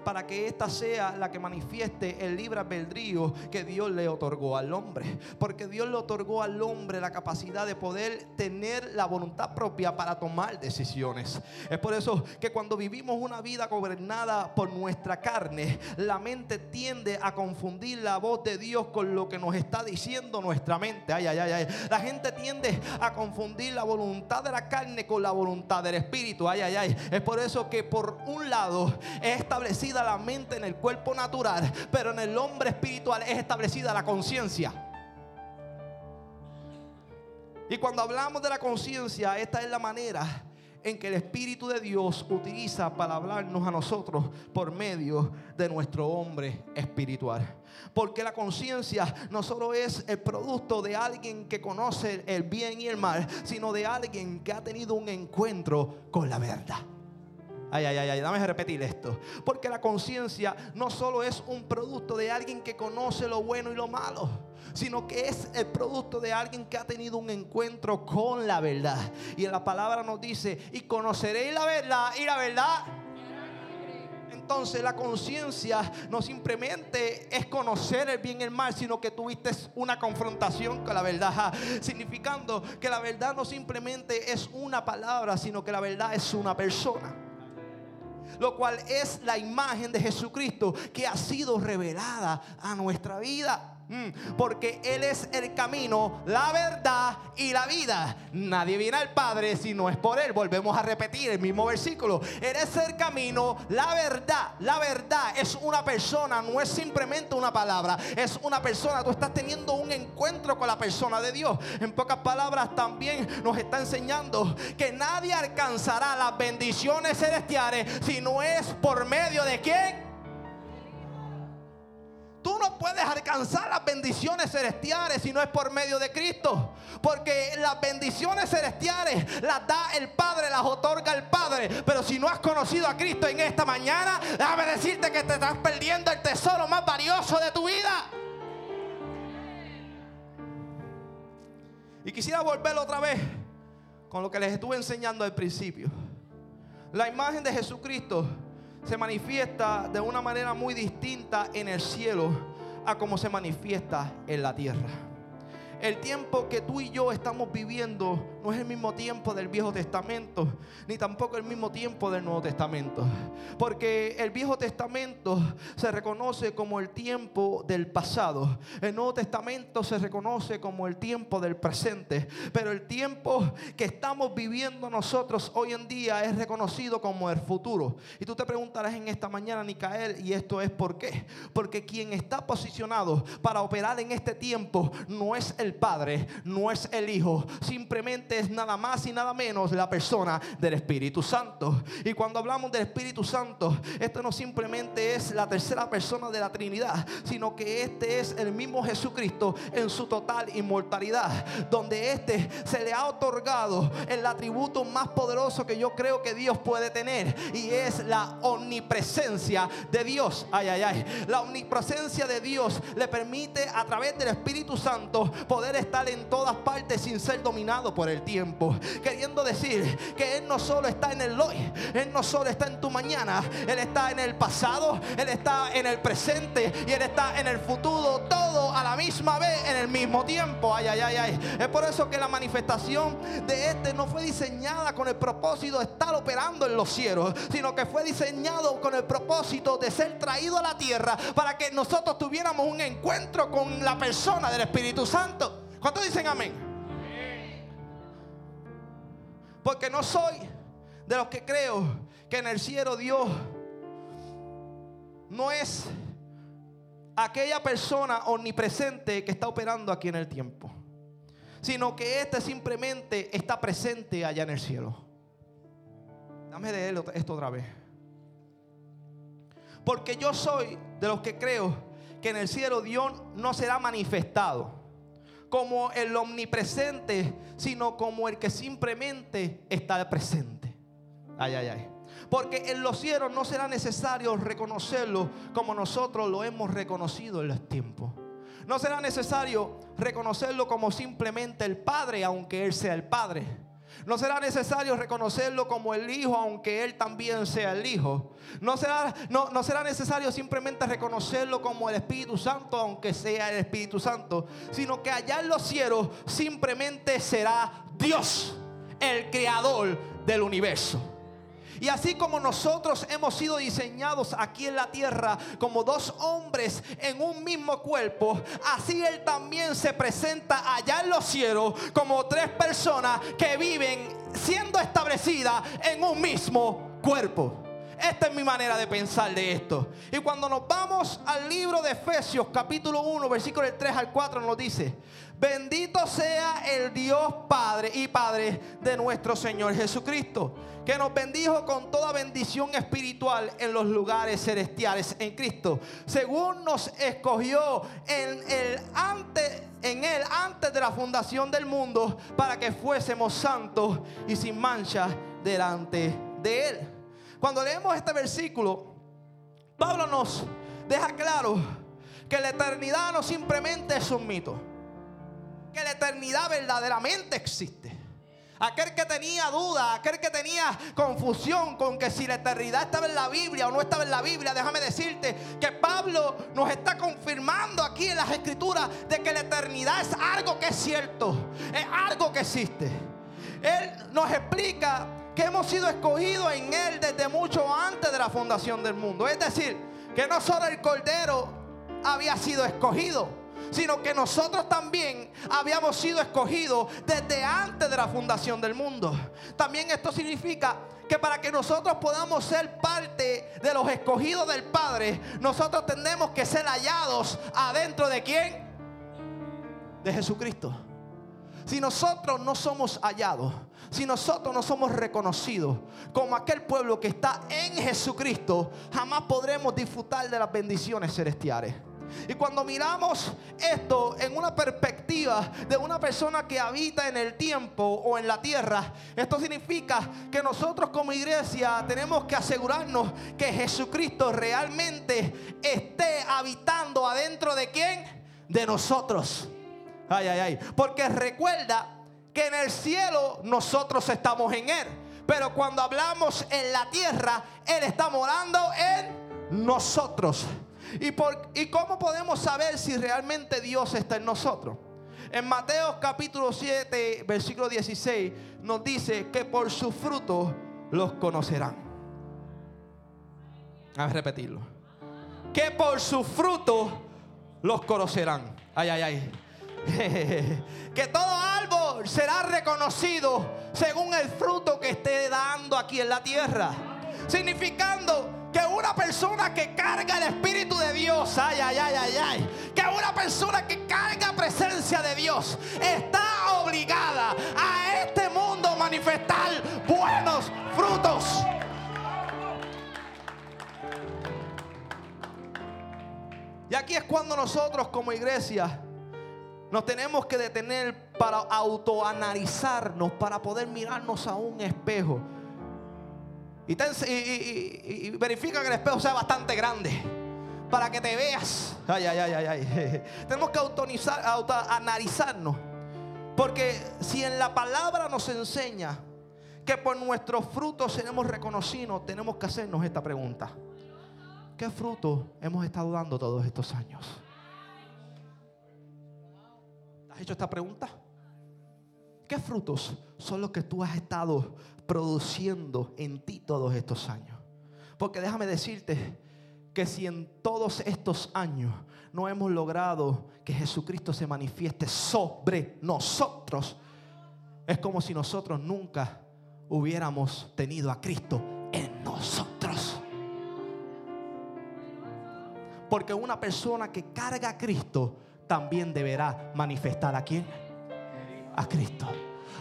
para que esta sea la que manifieste el libre albedrío que Dios le otorgó al hombre. Porque Dios le otorgó al hombre la capacidad de poder tener la voluntad propia para tomar decisiones. Es por eso que cuando vivimos una vida gobernada por nuestra carne, la mente tiende a confundir la voz de Dios con lo que nos está diciendo nuestra mente. Ay, ay, ay, ay. La gente tiende a confundir la voluntad de la carne con la voluntad del Espíritu. Ay, ay, ay. Es por eso que por un lado es establecida la mente en el cuerpo natural, pero en el hombre espiritual es establecida la conciencia. Y cuando hablamos de la conciencia, esta es la manera en que el Espíritu de Dios utiliza para hablarnos a nosotros por medio de nuestro hombre espiritual. Porque la conciencia no solo es el producto de alguien que conoce el bien y el mal, sino de alguien que ha tenido un encuentro con la verdad. Ay, ay, ay, ay, dame repetir esto. Porque la conciencia no solo es un producto de alguien que conoce lo bueno y lo malo sino que es el producto de alguien que ha tenido un encuentro con la verdad. Y la palabra nos dice, y conoceréis la verdad, y la verdad entonces la conciencia no simplemente es conocer el bien y el mal, sino que tuviste una confrontación con la verdad, significando que la verdad no simplemente es una palabra, sino que la verdad es una persona. Lo cual es la imagen de Jesucristo que ha sido revelada a nuestra vida. Mm, porque Él es el camino, la verdad y la vida. Nadie viene al Padre si no es por Él. Volvemos a repetir el mismo versículo. Él es el camino, la verdad. La verdad es una persona, no es simplemente una palabra. Es una persona. Tú estás teniendo un encuentro con la persona de Dios. En pocas palabras también nos está enseñando que nadie alcanzará las bendiciones celestiales si no es por medio de quién Tú no puedes alcanzar las bendiciones celestiales si no es por medio de Cristo. Porque las bendiciones celestiales las da el Padre, las otorga el Padre. Pero si no has conocido a Cristo en esta mañana, déjame decirte que te estás perdiendo el tesoro más valioso de tu vida. Y quisiera volver otra vez con lo que les estuve enseñando al principio. La imagen de Jesucristo se manifiesta de una manera muy distinta en el cielo a como se manifiesta en la tierra. El tiempo que tú y yo estamos viviendo no es el mismo tiempo del Viejo Testamento, ni tampoco el mismo tiempo del Nuevo Testamento. Porque el Viejo Testamento se reconoce como el tiempo del pasado. El Nuevo Testamento se reconoce como el tiempo del presente. Pero el tiempo que estamos viviendo nosotros hoy en día es reconocido como el futuro. Y tú te preguntarás en esta mañana, Nicael, ¿y esto es por qué? Porque quien está posicionado para operar en este tiempo no es el Padre, no es el Hijo, simplemente es nada más y nada menos la persona del Espíritu Santo. Y cuando hablamos del Espíritu Santo, esto no simplemente es la tercera persona de la Trinidad, sino que este es el mismo Jesucristo en su total inmortalidad, donde este se le ha otorgado el atributo más poderoso que yo creo que Dios puede tener, y es la omnipresencia de Dios. Ay, ay, ay. La omnipresencia de Dios le permite a través del Espíritu Santo poder estar en todas partes sin ser dominado por el tiempo. Queriendo decir que Él no solo está en el hoy, Él no solo está en tu mañana, Él está en el pasado, Él está en el presente y Él está en el futuro, todo a la misma vez, en el mismo tiempo. Ay, ay, ay, ay. Es por eso que la manifestación de este no fue diseñada con el propósito de estar operando en los cielos, sino que fue diseñado con el propósito de ser traído a la tierra para que nosotros tuviéramos un encuentro con la persona del Espíritu Santo. ¿Cuántos dicen amén? Porque no soy de los que creo que en el cielo Dios no es aquella persona omnipresente que está operando aquí en el tiempo, sino que este simplemente está presente allá en el cielo. Dame de él esto otra vez. Porque yo soy de los que creo que en el cielo Dios no será manifestado como el omnipresente, sino como el que simplemente está presente. Ay, ay, ay. Porque en los cielos no será necesario reconocerlo como nosotros lo hemos reconocido en los tiempos. No será necesario reconocerlo como simplemente el Padre, aunque Él sea el Padre. No será necesario reconocerlo como el Hijo, aunque Él también sea el Hijo. No será, no, no será necesario simplemente reconocerlo como el Espíritu Santo, aunque sea el Espíritu Santo. Sino que allá en los cielos simplemente será Dios, el creador del universo. Y así como nosotros hemos sido diseñados aquí en la tierra como dos hombres en un mismo cuerpo, así Él también se presenta allá en los cielos como tres personas que viven siendo establecidas en un mismo cuerpo. Esta es mi manera de pensar de esto. Y cuando nos vamos al libro de Efesios capítulo 1, versículo 3 al 4 nos dice, bendito sea el Dios Padre y Padre de nuestro Señor Jesucristo, que nos bendijo con toda bendición espiritual en los lugares celestiales en Cristo, según nos escogió en el antes en él antes de la fundación del mundo para que fuésemos santos y sin mancha delante de él. Cuando leemos este versículo, Pablo nos deja claro que la eternidad no simplemente es un mito, que la eternidad verdaderamente existe. Aquel que tenía duda, aquel que tenía confusión con que si la eternidad estaba en la Biblia o no estaba en la Biblia, déjame decirte que Pablo nos está confirmando aquí en las escrituras de que la eternidad es algo que es cierto, es algo que existe. Él nos explica que hemos sido escogidos en Él desde mucho antes de la fundación del mundo. Es decir, que no solo el Cordero había sido escogido, sino que nosotros también habíamos sido escogidos desde antes de la fundación del mundo. También esto significa que para que nosotros podamos ser parte de los escogidos del Padre, nosotros tenemos que ser hallados adentro de quién? De Jesucristo. Si nosotros no somos hallados, si nosotros no somos reconocidos como aquel pueblo que está en Jesucristo, jamás podremos disfrutar de las bendiciones celestiales. Y cuando miramos esto en una perspectiva de una persona que habita en el tiempo o en la tierra, esto significa que nosotros como iglesia tenemos que asegurarnos que Jesucristo realmente esté habitando adentro de quién? De nosotros. Ay, ay, ay. Porque recuerda que en el cielo nosotros estamos en Él. Pero cuando hablamos en la tierra, Él está morando en nosotros. ¿Y, por, ¿Y cómo podemos saber si realmente Dios está en nosotros? En Mateo capítulo 7, versículo 16, nos dice que por su fruto los conocerán. A repetirlo. Que por su fruto los conocerán. Ay, ay, ay. que todo árbol será reconocido según el fruto que esté dando aquí en la tierra. Significando que una persona que carga el Espíritu de Dios, ay, ay, ay, ay, ay, que una persona que carga presencia de Dios está obligada a este mundo manifestar buenos frutos. Y aquí es cuando nosotros como iglesia nos tenemos que detener para autoanalizarnos, para poder mirarnos a un espejo. Y, verifica que el espejo sea bastante grande. Para que te veas. Ay, ay, ay, ay, ay. Tenemos que autoanalizarnos. Porque si en la palabra nos enseña que por nuestros frutos seremos reconocidos, tenemos que hacernos esta pregunta. ¿Qué fruto hemos estado dando todos estos años? Has hecho esta pregunta? ¿Qué frutos son los que tú has estado produciendo en ti todos estos años? Porque déjame decirte que si en todos estos años no hemos logrado que Jesucristo se manifieste sobre nosotros, es como si nosotros nunca hubiéramos tenido a Cristo en nosotros. Porque una persona que carga a Cristo también deberá manifestar a quién? A Cristo.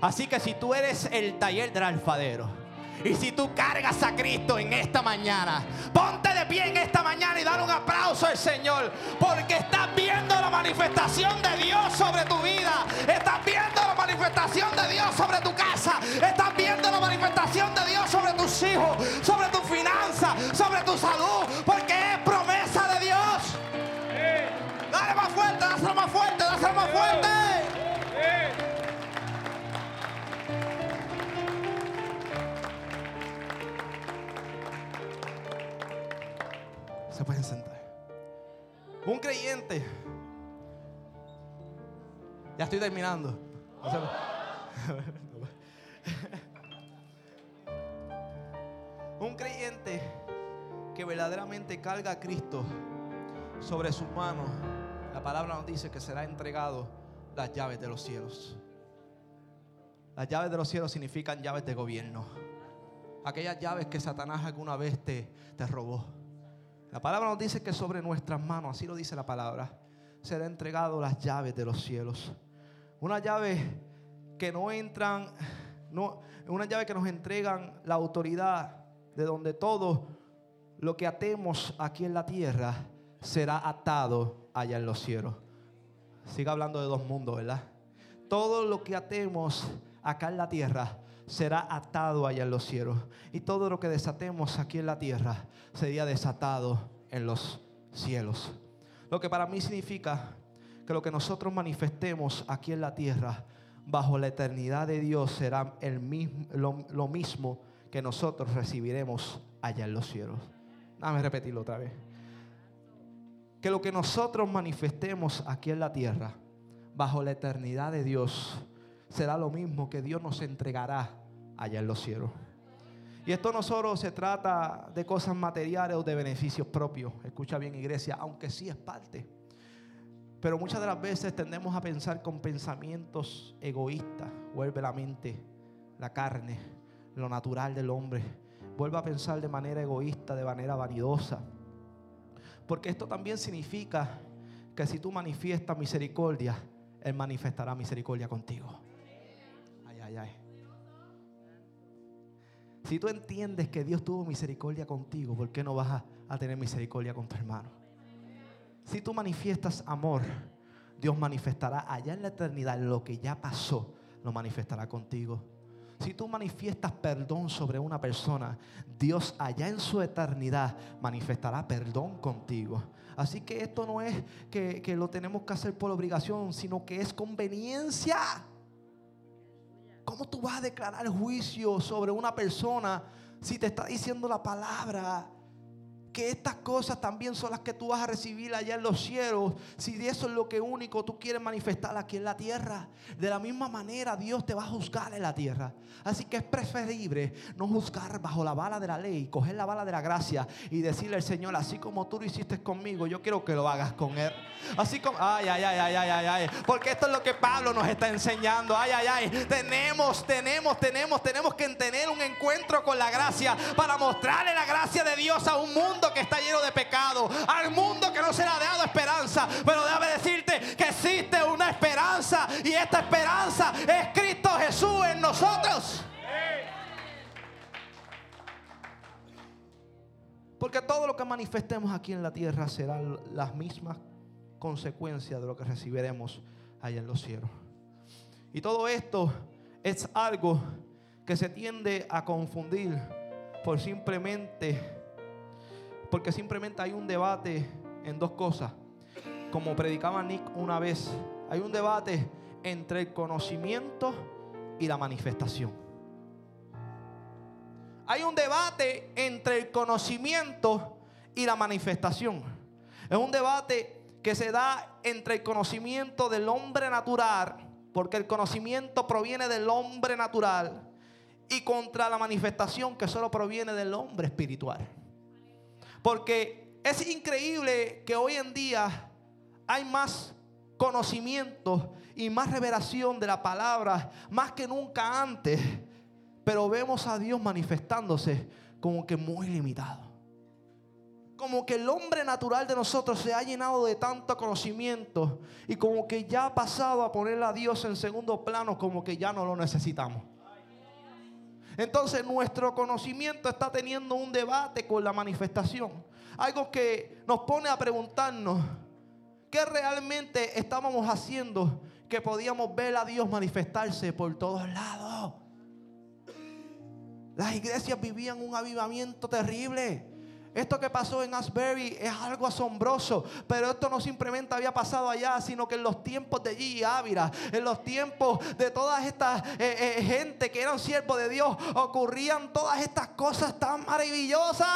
Así que si tú eres el taller del alfadero, Y si tú cargas a Cristo en esta mañana, ponte de pie en esta mañana y dale un aplauso al Señor. Porque estás viendo la manifestación de Dios sobre tu vida. Estás viendo la manifestación de Dios sobre tu casa. Estás viendo la manifestación de Dios sobre tus hijos, sobre tu finanza, sobre tu salud. Porque más fuerte, dale más fuerte. Se pueden sentar. Un creyente. Ya estoy terminando. Un creyente que verdaderamente carga a Cristo sobre sus manos, la palabra nos dice que será entregado las llaves de los cielos. Las llaves de los cielos significan llaves de gobierno. Aquellas llaves que Satanás alguna vez te, te robó. La palabra nos dice que sobre nuestras manos, así lo dice la palabra, será entregado las llaves de los cielos. Una llave que no entran, no, una llave que nos entregan la autoridad de donde todo lo que atemos aquí en la tierra será atado allá en los cielos. Siga hablando de dos mundos, ¿verdad? Todo lo que atemos acá en la tierra será atado allá en los cielos. Y todo lo que desatemos aquí en la tierra sería desatado en los cielos. Lo que para mí significa que lo que nosotros manifestemos aquí en la tierra bajo la eternidad de Dios será el mismo, lo, lo mismo que nosotros recibiremos allá en los cielos. Dame repetirlo otra vez. Que lo que nosotros manifestemos aquí en la tierra bajo la eternidad de Dios será lo mismo que Dios nos entregará allá en los cielos. Y esto no solo se trata de cosas materiales o de beneficios propios. Escucha bien, iglesia, aunque sí es parte. Pero muchas de las veces tendemos a pensar con pensamientos egoístas. Vuelve la mente, la carne, lo natural del hombre. Vuelve a pensar de manera egoísta, de manera vanidosa. Porque esto también significa que si tú manifiestas misericordia, Él manifestará misericordia contigo. Ay, ay, ay. Si tú entiendes que Dios tuvo misericordia contigo, ¿por qué no vas a, a, tener misericordia con tu hermano? Si tú manifiestas amor, Dios manifestará allá en la eternidad lo que ya pasó, lo manifestará contigo. Si tú manifiestas perdón sobre una persona, Dios allá en su eternidad manifestará perdón contigo. Así que esto no es que, que, lo tenemos que hacer por obligación, sino que es conveniencia. ¿Cómo tú vas a declarar juicio sobre una persona si te está diciendo la palabra? Que estas cosas también son las que tú vas a recibir allá en los cielos, si eso es lo que único tú quieres manifestar aquí en la tierra, de la misma manera Dios te va a juzgar en la tierra. Así que es preferible no juzgar bajo la bala de la ley, coger la bala de la gracia y decirle al Señor, así como tú lo hiciste conmigo, yo quiero que lo hagas con Él. Así como, ay, ay, ay, ay, ay, ay, ay, porque esto es lo que Pablo nos está enseñando. Ay, ay, ay, tenemos, tenemos, tenemos, tenemos que tener un encuentro con la gracia para mostrarle la gracia de Dios a un mundo que está lleno de pecado, al mundo que no se le ha dado esperanza. Pero déjame decirte que existe una esperanza y esta esperanza es Cristo Jesús en nosotros. Porque todo lo que manifestemos aquí en la tierra será las mismas consecuencias de lo que recibiremos allá en los cielos. Y todo esto es algo que se tiende a confundir por simplemente porque simplemente hay un debate en dos cosas. Como predicaba Nick una vez, hay un debate entre el conocimiento y la manifestación. Hay un debate entre el conocimiento y la manifestación. Es un debate que se da entre el conocimiento del hombre natural, porque el conocimiento proviene del hombre natural, y contra la manifestación que solo proviene del hombre espiritual. Porque es increíble que hoy en día hay más conocimiento y más revelación de la palabra, más que nunca antes. Pero vemos a Dios manifestándose como que muy limitado. Como que el hombre natural de nosotros se ha llenado de tanto conocimiento y como que ya ha pasado a poner a Dios en segundo plano, como que ya no lo necesitamos. Entonces nuestro conocimiento está teniendo un debate con la manifestación. Algo que nos pone a preguntarnos qué realmente estábamos haciendo que podíamos ver a Dios manifestarse por todos lados. Las iglesias vivían un avivamiento terrible. Esto que pasó en Asbury es algo asombroso, pero esto no simplemente había pasado allá, sino que en los tiempos de allí Ávila, en los tiempos de todas estas eh, eh, gente que eran siervos de Dios, ocurrían todas estas cosas tan maravillosas.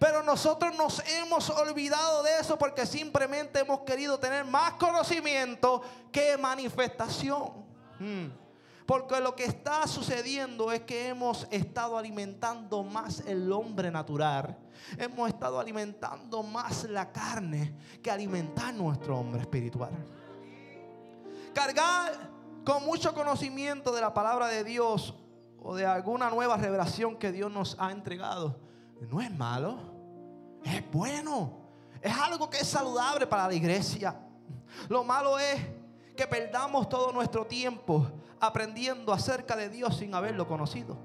Pero nosotros nos hemos olvidado de eso porque simplemente hemos querido tener más conocimiento que manifestación. Hmm. Porque lo que está sucediendo es que hemos estado alimentando más el hombre natural. Hemos estado alimentando más la carne que alimentar nuestro hombre espiritual. Cargar con mucho conocimiento de la palabra de Dios o de alguna nueva revelación que Dios nos ha entregado no es malo, es bueno. Es algo que es saludable para la iglesia. Lo malo es que perdamos todo nuestro tiempo aprendiendo acerca de Dios sin haberlo conocido.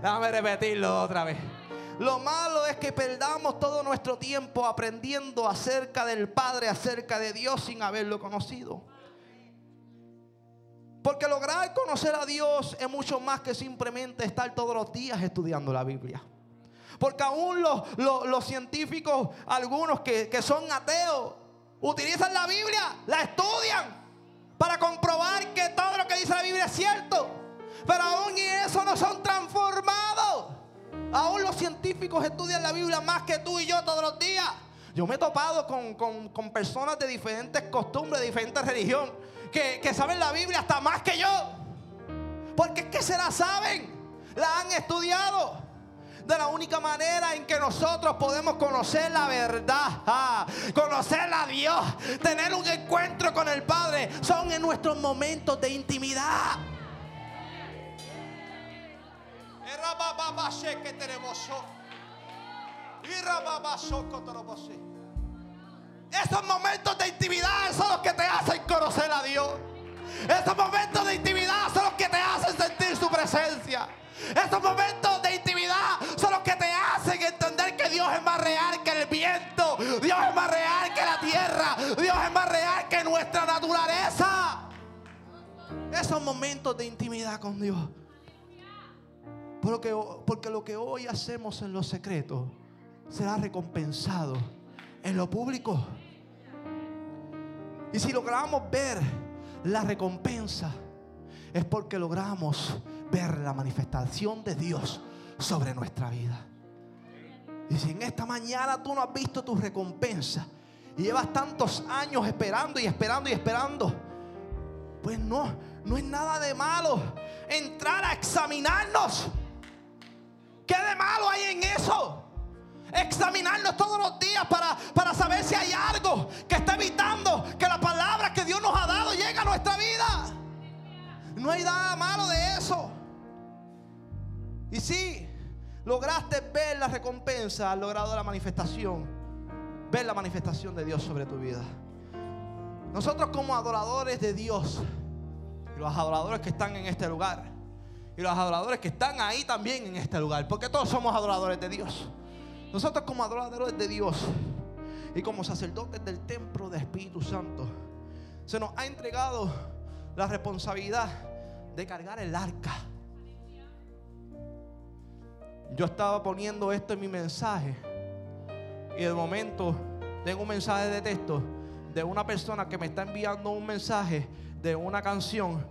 Déjame repetirlo otra vez. Lo malo es que perdamos todo nuestro tiempo aprendiendo acerca del Padre, acerca de Dios sin haberlo conocido. Porque lograr conocer a Dios es mucho más que simplemente estar todos los días estudiando la Biblia. Porque aún los, científicos, algunos que, que son ateos, utilizan la Biblia, la estudian para comprobar que todo lo que dice la Biblia es cierto. Pero aún y eso no son transformados. Aún los científicos estudian la Biblia más que tú y yo todos los días. Yo me he topado con, personas de diferentes costumbres, de diferentes religiones, que, que saben la Biblia hasta más que yo. Porque es que se la saben, la han estudiado de la única manera en que nosotros podemos conocer la verdad, ah, conocer a Dios, tener un encuentro con el Padre, son en nuestros momentos de intimidad. Esos momentos de intimidad son los que te hacen conocer a Dios. Esos momentos de intimidad son los que te hacen sentir su presencia. Estos momentos de intimidad son los que te hacen entender que Dios es más real que el viento. Dios es más real que la tierra. Dios es más real que nuestra naturaleza. Esos momentos de intimidad con Dios. Porque, porque lo que hoy hacemos en lo secreto será recompensado en lo público. Y si logramos ver la recompensa, es porque logramos ver la manifestación de Dios sobre nuestra vida. Y si en esta mañana tú no has visto tu recompensa y llevas tantos años esperando y esperando y esperando, pues no, no es nada de malo entrar a examinarnos. ¿Qué de malo hay en eso? Examinarnos todos los días para, para saber si hay algo que está evitando que la palabra que Dios nos ha dado llegue a nuestra. No hay nada malo de eso. Y si lograste ver la recompensa, has logrado la manifestación, ver la manifestación de Dios sobre tu vida. Nosotros como adoradores de Dios, los adoradores que están en este lugar, y los adoradores que están ahí también en este lugar, porque todos somos adoradores de Dios. Nosotros como adoradores de Dios y como sacerdotes del templo del Espíritu Santo, se nos ha entregado la responsabilidad de cargar el arca yo estaba poniendo esto en mi mensaje y de momento tengo un mensaje de texto de una persona que me está enviando un mensaje de una canción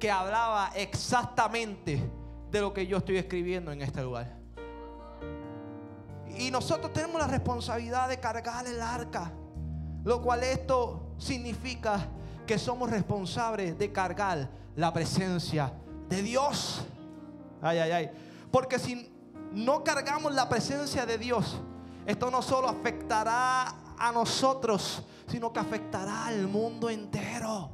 que hablaba exactamente de lo que yo estoy escribiendo en este lugar. Y nosotros tenemos la responsabilidad de cargar el arca, lo cual esto significa que somos responsables de cargar la presencia de Dios. Ay, ay, ay. Porque si no cargamos la presencia de Dios, esto no solo afectará a nosotros, sino que afectará al mundo entero.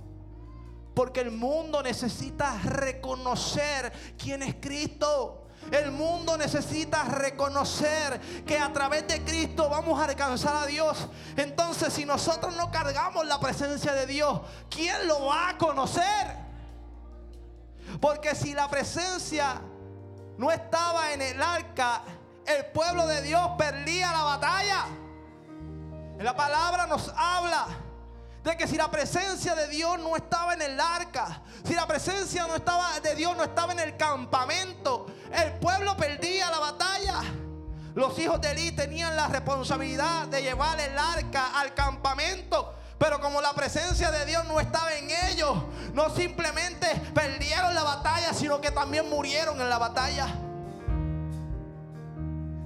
Porque el mundo necesita reconocer quién es Cristo. El mundo necesita reconocer que a través de Cristo vamos a alcanzar a Dios. Entonces, si nosotros no cargamos la presencia de Dios, ¿quién lo va a conocer? Porque si la presencia no estaba en el arca, el pueblo de Dios perdía la batalla. La palabra nos habla de que si la presencia de Dios no estaba en el arca, si la presencia no estaba de Dios no estaba en el campamento, el pueblo perdía la batalla. Los hijos de Eli tenían la responsabilidad de llevar el arca al campamento. Pero como la presencia de Dios no estaba en ellos, no simplemente perdieron la batalla, sino que también murieron en la batalla.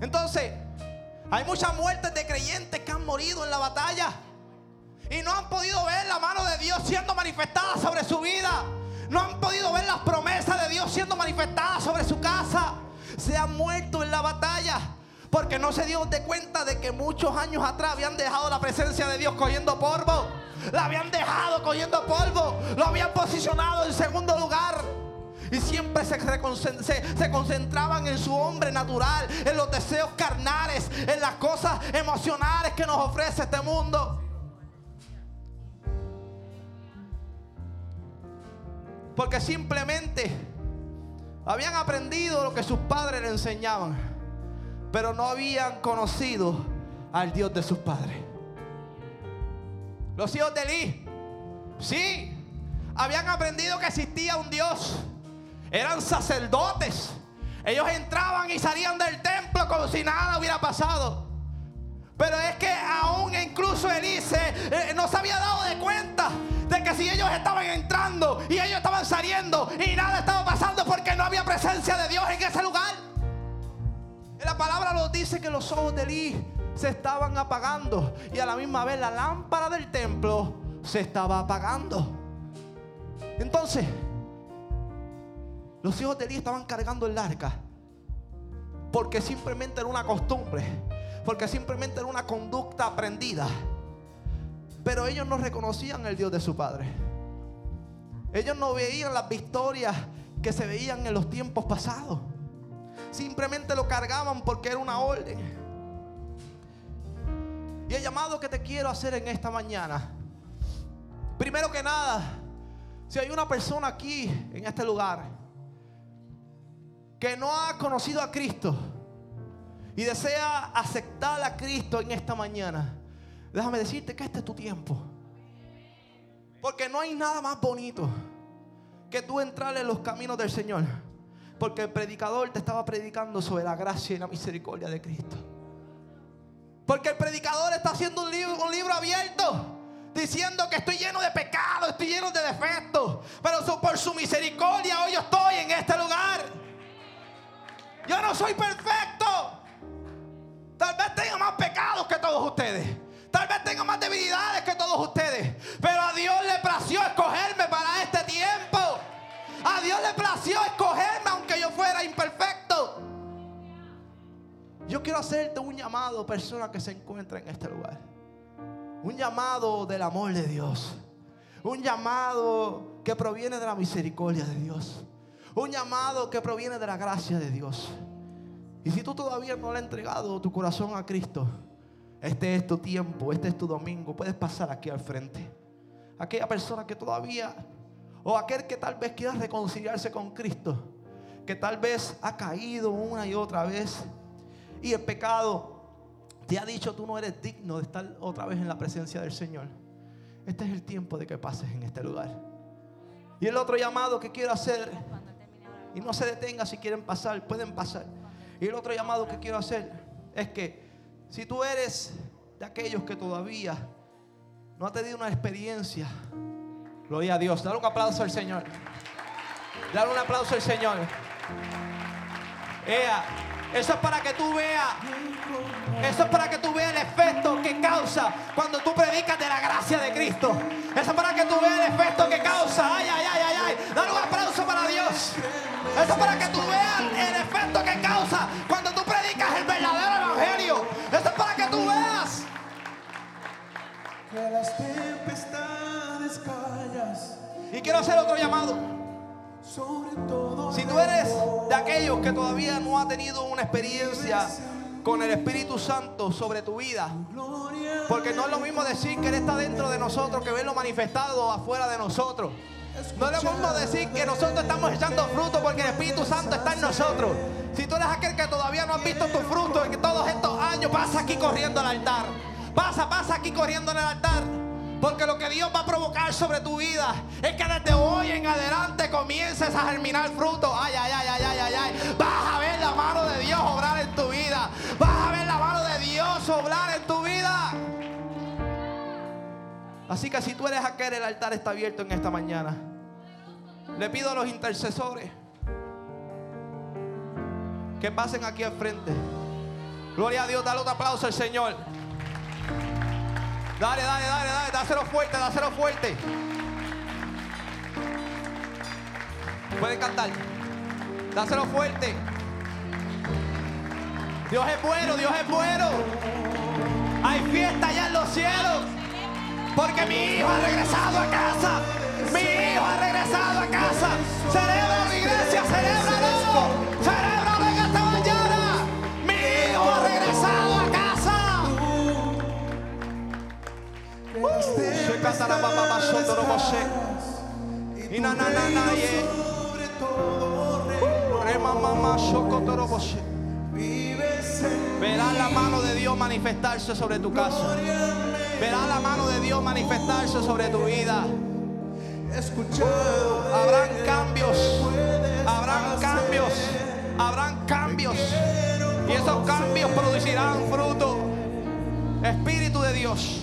Entonces, hay muchas muertes de creyentes que han morido en la batalla y no han podido ver la mano de Dios siendo manifestada sobre su vida. No han podido ver las promesas de Dios siendo manifestadas sobre su casa. Se han muerto en la batalla. Porque no se dio de cuenta de que muchos años atrás habían dejado la presencia de Dios cogiendo polvo. La habían dejado cogiendo polvo. Lo habían posicionado en segundo lugar. Y siempre se, concentraban en su hombre natural, en los deseos carnales, en las cosas emocionales que nos ofrece este mundo. Porque simplemente habían aprendido lo que sus padres le enseñaban pero no habían conocido al Dios de sus padres. Los hijos de Eli, sí, habían aprendido que existía un Dios. Eran sacerdotes. Ellos entraban y salían del templo como si nada hubiera pasado. Pero es que aún incluso Elí eh, no se había dado de cuenta de que si ellos estaban entrando y ellos estaban saliendo y nada estaba pasando porque no había presencia de Dios en ese lugar. La palabra nos dice que los ojos de Elí se estaban apagando y a la misma vez la lámpara del templo se estaba apagando. Entonces, los hijos de Elí estaban cargando el arca porque simplemente era una costumbre, porque simplemente era una conducta aprendida. Pero ellos no reconocían el Dios de su padre. Ellos no veían las victorias que se veían en los tiempos pasados. Simplemente lo cargaban porque era una orden. Y el llamado que te quiero hacer en esta mañana. Primero que nada, si hay una persona aquí en este lugar que no ha conocido a Cristo y desea aceptar a Cristo en esta mañana, déjame decirte que este es tu tiempo. Porque no hay nada más bonito que tú entrar en los caminos del Señor. Porque el predicador te estaba predicando sobre la gracia y la misericordia de Cristo. Porque el predicador está haciendo un libro, abierto. Diciendo que estoy lleno de pecado, estoy lleno de defectos. Pero por su misericordia hoy yo estoy en este lugar. Yo no soy perfecto. Tal vez tenga más pecados que todos ustedes. Tal vez tenga más debilidades que todos ustedes. Pero a Dios le plació escogerme para este tiempo. A Dios le plació escogerme aunque yo fuera imperfecto. Yo quiero hacerte un llamado, persona que se encuentra en este lugar. Un llamado del amor de Dios. Un llamado que proviene de la misericordia de Dios. Un llamado que proviene de la gracia de Dios. Y si tú todavía no le has entregado tu corazón a Cristo, este es tu tiempo, este es tu domingo. Puedes pasar aquí al frente. Aquella persona que todavía o aquel que tal vez quiera reconciliarse con Cristo, que tal vez ha caído una y otra vez y el pecado te ha dicho tú no eres digno de estar otra vez en la presencia del Señor. Este es el tiempo de que pases en este lugar. Y el otro llamado que quiero hacer, y no se detenga si quieren pasar, pueden pasar. Y el otro llamado que quiero hacer es que si tú eres de aquellos que todavía no ha tenido una experiencia Gloria a Dios. Dale un aplauso al Señor. Dale un aplauso al Señor. Ea, eso es para que tú veas. Eso es para que tú veas el efecto que causa cuando tú predicas de la gracia de Cristo. Eso es para que tú veas el efecto que causa. Ay, ay, ay, ay, ay. Dale un aplauso para Dios. Eso es para que tú veas el efecto que causa Que las tempestades y quiero hacer otro llamado. Si tú eres de aquellos que todavía no ha tenido una experiencia con el Espíritu Santo sobre tu vida, porque no es lo mismo decir que Él está dentro de nosotros que verlo manifestado afuera de nosotros. No le podemos decir que nosotros estamos echando fruto porque el Espíritu Santo está en nosotros. Si tú eres aquel que todavía no has visto tu fruto en todos estos años, pasa aquí corriendo al altar. Pasa, pasa aquí corriendo en el altar. Porque lo que Dios va a provocar sobre tu vida es que desde hoy en adelante comiences a germinar fruto. Ay, ay, ay, ay, ay, ay, Vas a ver la mano de Dios obrar en tu vida. Vas a ver la mano de Dios obrar en tu vida. Así que si tú eres aquel, el altar está abierto en esta mañana. Le pido a los intercesores que pasen aquí al frente. Gloria a Dios, dale otro aplauso al Señor. Dale, dale, dale, dale, dáselo fuerte, dáselo fuerte. Pueden cantar. Dáselo fuerte. Dios es bueno, Dios es bueno. Hay fiesta allá en los cielos. Porque mi hijo ha regresado a casa. Mi hijo ha regresado a casa. Celebra mi iglesia, celébralo. Verás la mano de Dios manifestarse sobre tu casa. Verás la mano de Dios manifestarse sobre tu vida. Habrán cambios. Habrán cambios. Habrán cambios. Y esos cambios producirán fruto. Espíritu de Dios.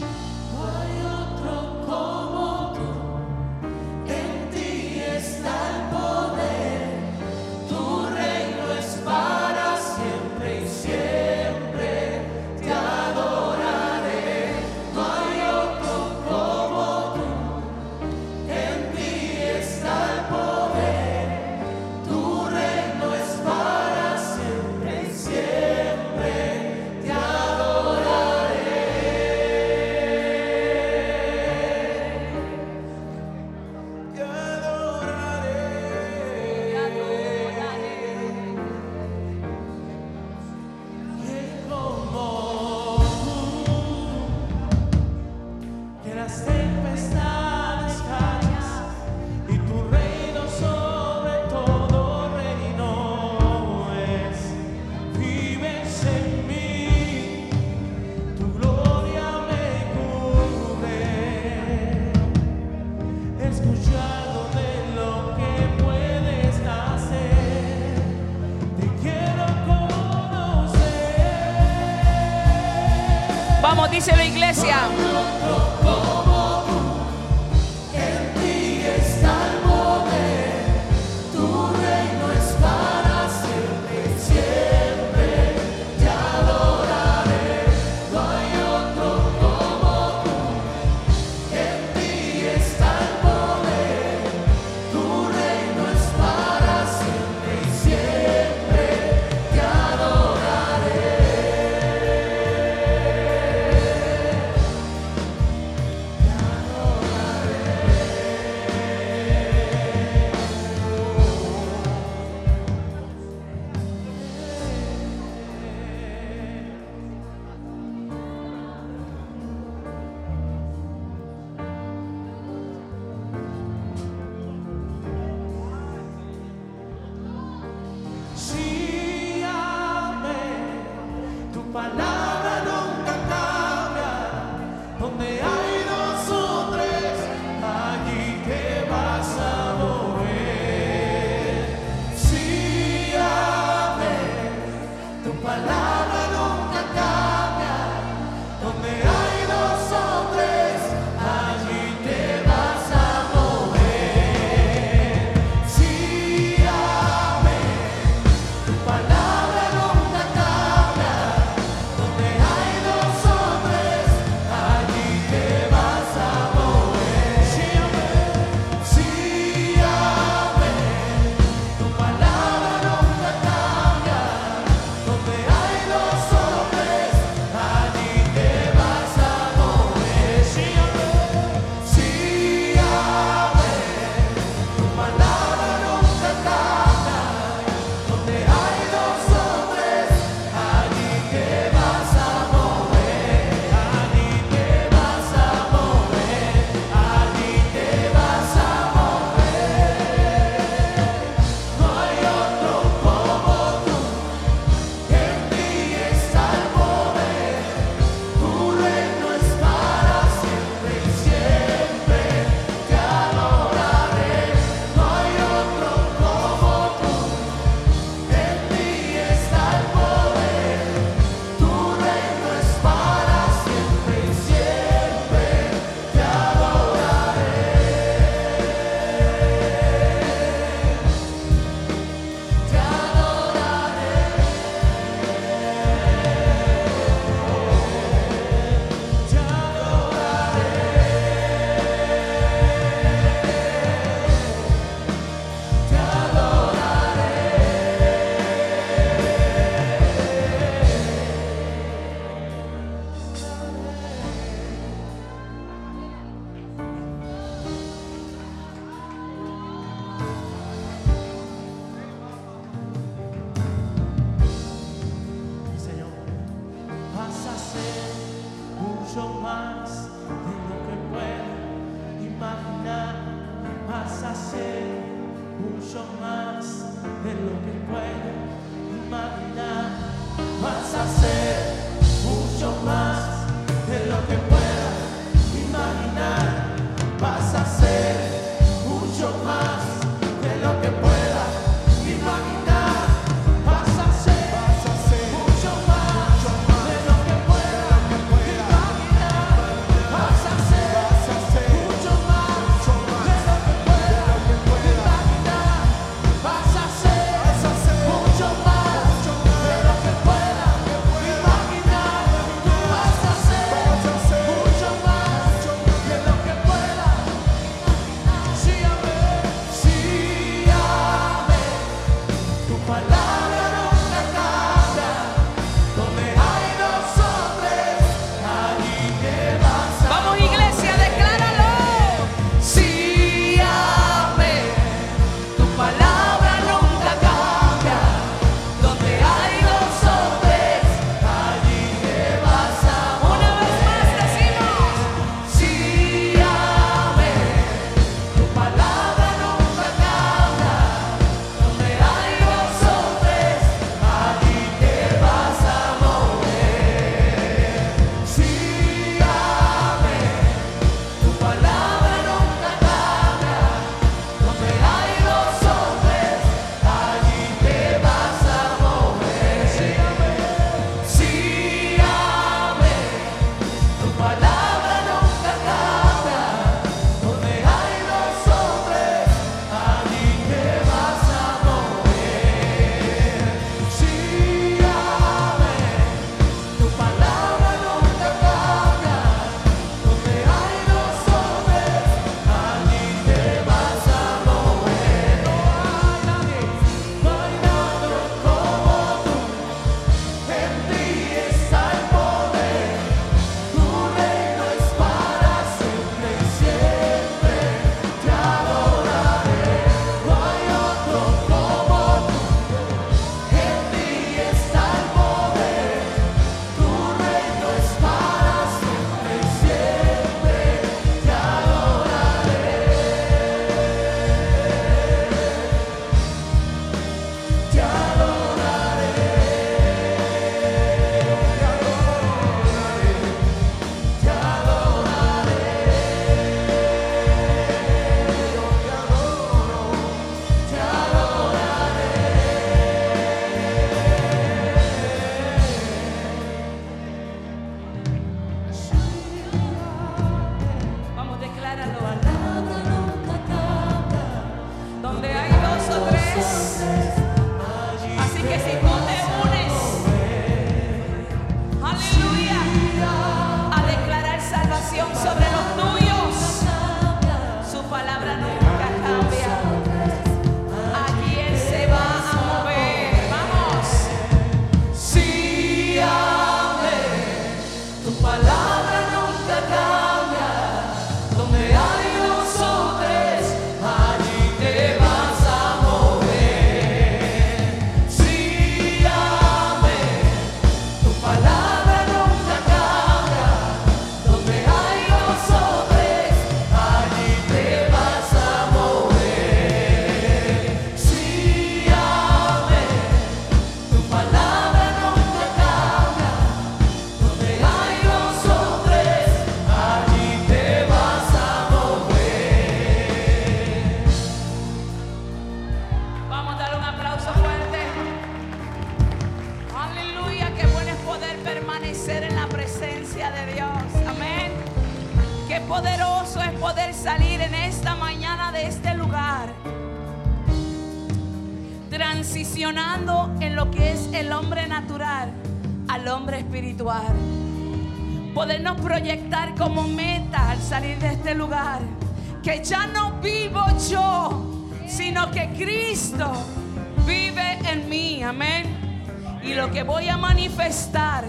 manifestar,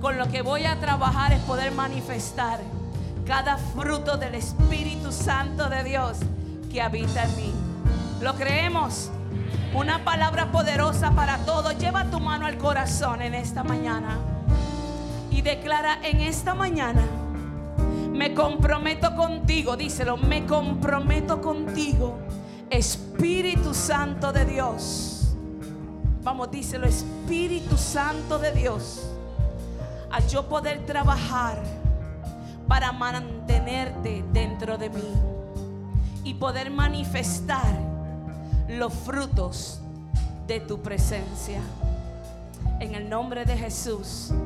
con lo que voy a trabajar es poder manifestar cada fruto del Espíritu Santo de Dios que habita en mí. ¿Lo creemos? Una palabra poderosa para todos. Lleva tu mano al corazón en esta mañana y declara en esta mañana, me comprometo contigo, díselo, me comprometo contigo, Espíritu Santo de Dios Vamos, díselo, Espíritu Santo de Dios, a yo poder trabajar para mantenerte dentro de mí y poder manifestar los frutos de tu presencia. En el nombre de Jesús.